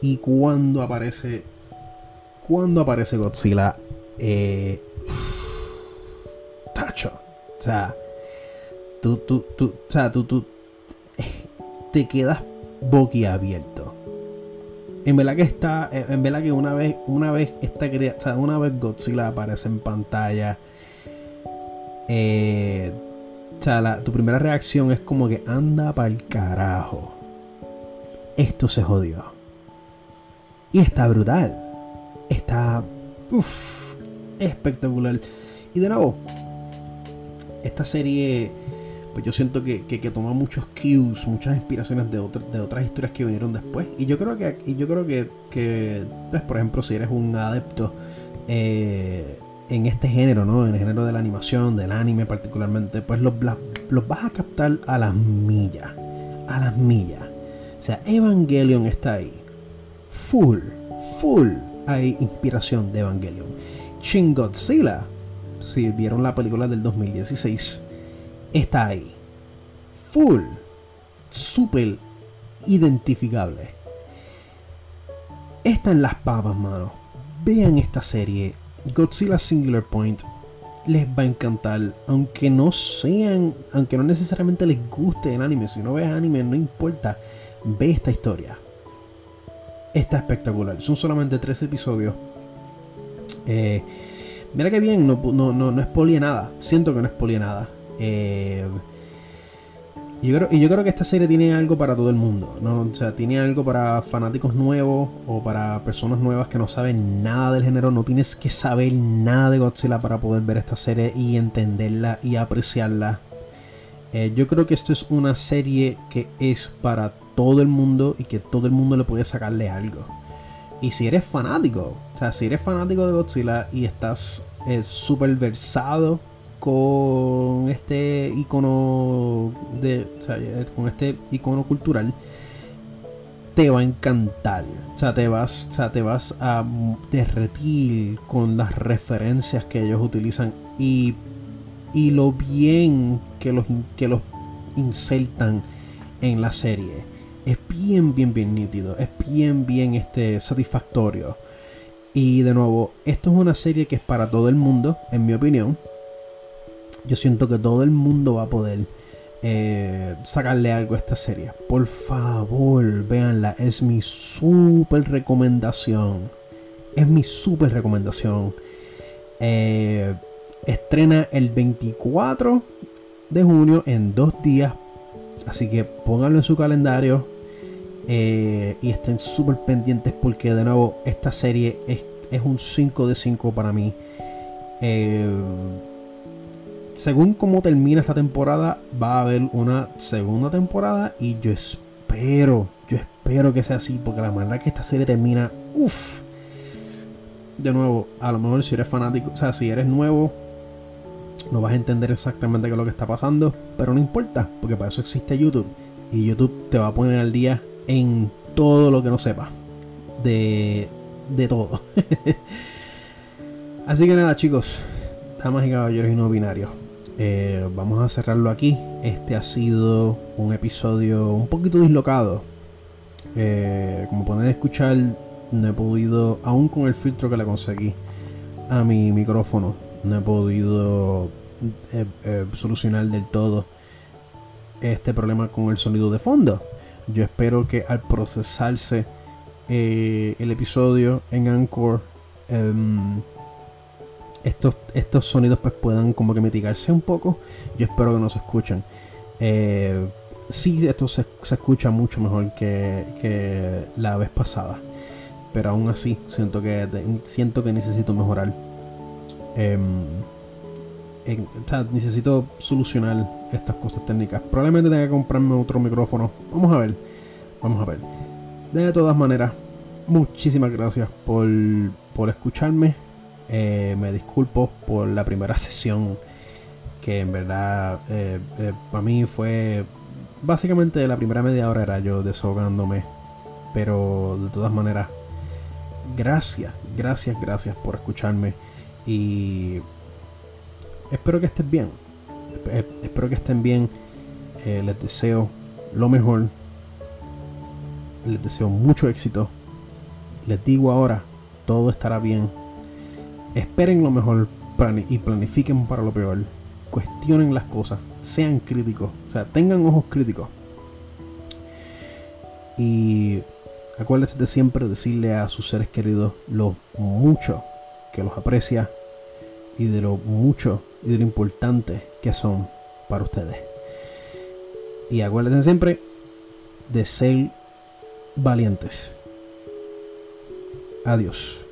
Y cuando aparece. Cuando aparece Godzilla, eh, O sea, tú, tú, tú, o sea, tú, tú te quedas boquiabierto. En verdad que está, en verdad que una vez, una vez esta o sea, una vez Godzilla aparece en pantalla, eh, o sea, tu primera reacción es como que anda para el carajo. Esto se jodió. Y está brutal. Está. Uff espectacular. Y de nuevo, esta serie, pues yo siento que, toma muchos cues, muchas inspiraciones de, de otras historias que vinieron después. Y yo creo que, y yo creo que, pues, por ejemplo, si eres un adepto eh, en este género, ¿no? En el género de la animación, del anime particularmente, pues los, los vas a captar a las millas. A las millas. O sea, Evangelion está ahí. Full, full hay inspiración de Evangelion. Shin Godzilla, si vieron la película del 2016, está ahí. Full. Super identificable. Está en las papas, mano. Vean esta serie. Godzilla Singular Point les va a encantar. Aunque no sean, aunque no necesariamente les guste el anime. Si no ves anime, no importa. Ve esta historia. Está espectacular. Son solamente tres episodios. Eh, mira que bien, no, no, no, no es nada. Siento que no es nada. Eh, y yo, creo, y yo creo que esta serie tiene algo para todo el mundo, ¿no? O sea, tiene algo para fanáticos nuevos o para personas nuevas que no saben nada del género. No tienes que saber nada de Godzilla para poder ver esta serie y entenderla y apreciarla. Eh, yo creo que esto es una serie que es para todo el mundo y que todo el mundo le puede sacarle algo. Y si eres fanático, o sea, si eres fanático de Godzilla y estás eh, súper versado con este icono de, eh, con este icono cultural, te va a encantar. O sea, te vas, o sea, te vas a derretir con las referencias que ellos utilizan y, y lo bien que los, que los insertan en la serie. Es bien, bien, bien nítido. Es bien, bien este, satisfactorio. Y de nuevo, esto es una serie que es para todo el mundo, en mi opinión yo siento que todo el mundo va a poder eh, sacarle algo a esta serie. Por favor, véanla. Es mi super recomendación. Es mi super recomendación. Eh, estrena el 24 de junio en dos días. Así que pónganlo en su calendario. Eh, y estén súper pendientes porque de nuevo esta serie es, es un 5 de 5 para mí. Eh, según cómo termina esta temporada, va a haber una segunda temporada y yo espero, yo espero que sea así, porque la manera que esta serie termina, uff. De nuevo, a lo mejor si eres fanático, o sea, si eres nuevo, no vas a entender exactamente qué es lo que está pasando, pero no importa, porque para eso existe YouTube. Y YouTube te va a poner al día en todo lo que no sepas. De, de todo. (laughs) Así que nada, chicos, damas y caballeros y no binarios eh, vamos a cerrarlo aquí. Este ha sido un episodio un poquito dislocado. Eh, como pueden escuchar, no he podido, aún con el filtro que le conseguí a mi micrófono, no he podido eh, solucionar del todo este problema con el sonido de fondo. Yo espero que al procesarse el episodio en Anchor, em, estos, estos sonidos pues puedan como que mitigarse un poco. Yo espero que no se escuchen. Eh, sí, esto se, escucha mucho mejor que, la vez pasada. Pero aún así, siento que, siento que necesito mejorar. Necesito solucionar estas cosas técnicas. Probablemente tenga que comprarme otro micrófono. Vamos a ver. Vamos a ver. De todas maneras, muchísimas gracias por, por escucharme. Eh, me disculpo por la primera (laughs) sesión que en verdad eh, eh, para mí fue básicamente la primera media hora era yo desahogándome pero de todas maneras gracias gracias gracias por escucharme y espero que estén bien. Espero que estén bien. Les deseo lo mejor. Les deseo mucho éxito. Les digo ahora todo estará bien. Esperen lo mejor y planifiquen para lo peor. Cuestionen las cosas, sean críticos, o sea, tengan ojos críticos. Y acuérdense de siempre decirle a sus seres queridos lo mucho que los aprecia y de lo mucho y de lo importante que son para ustedes. Y acuérdense siempre de ser valientes. Adiós.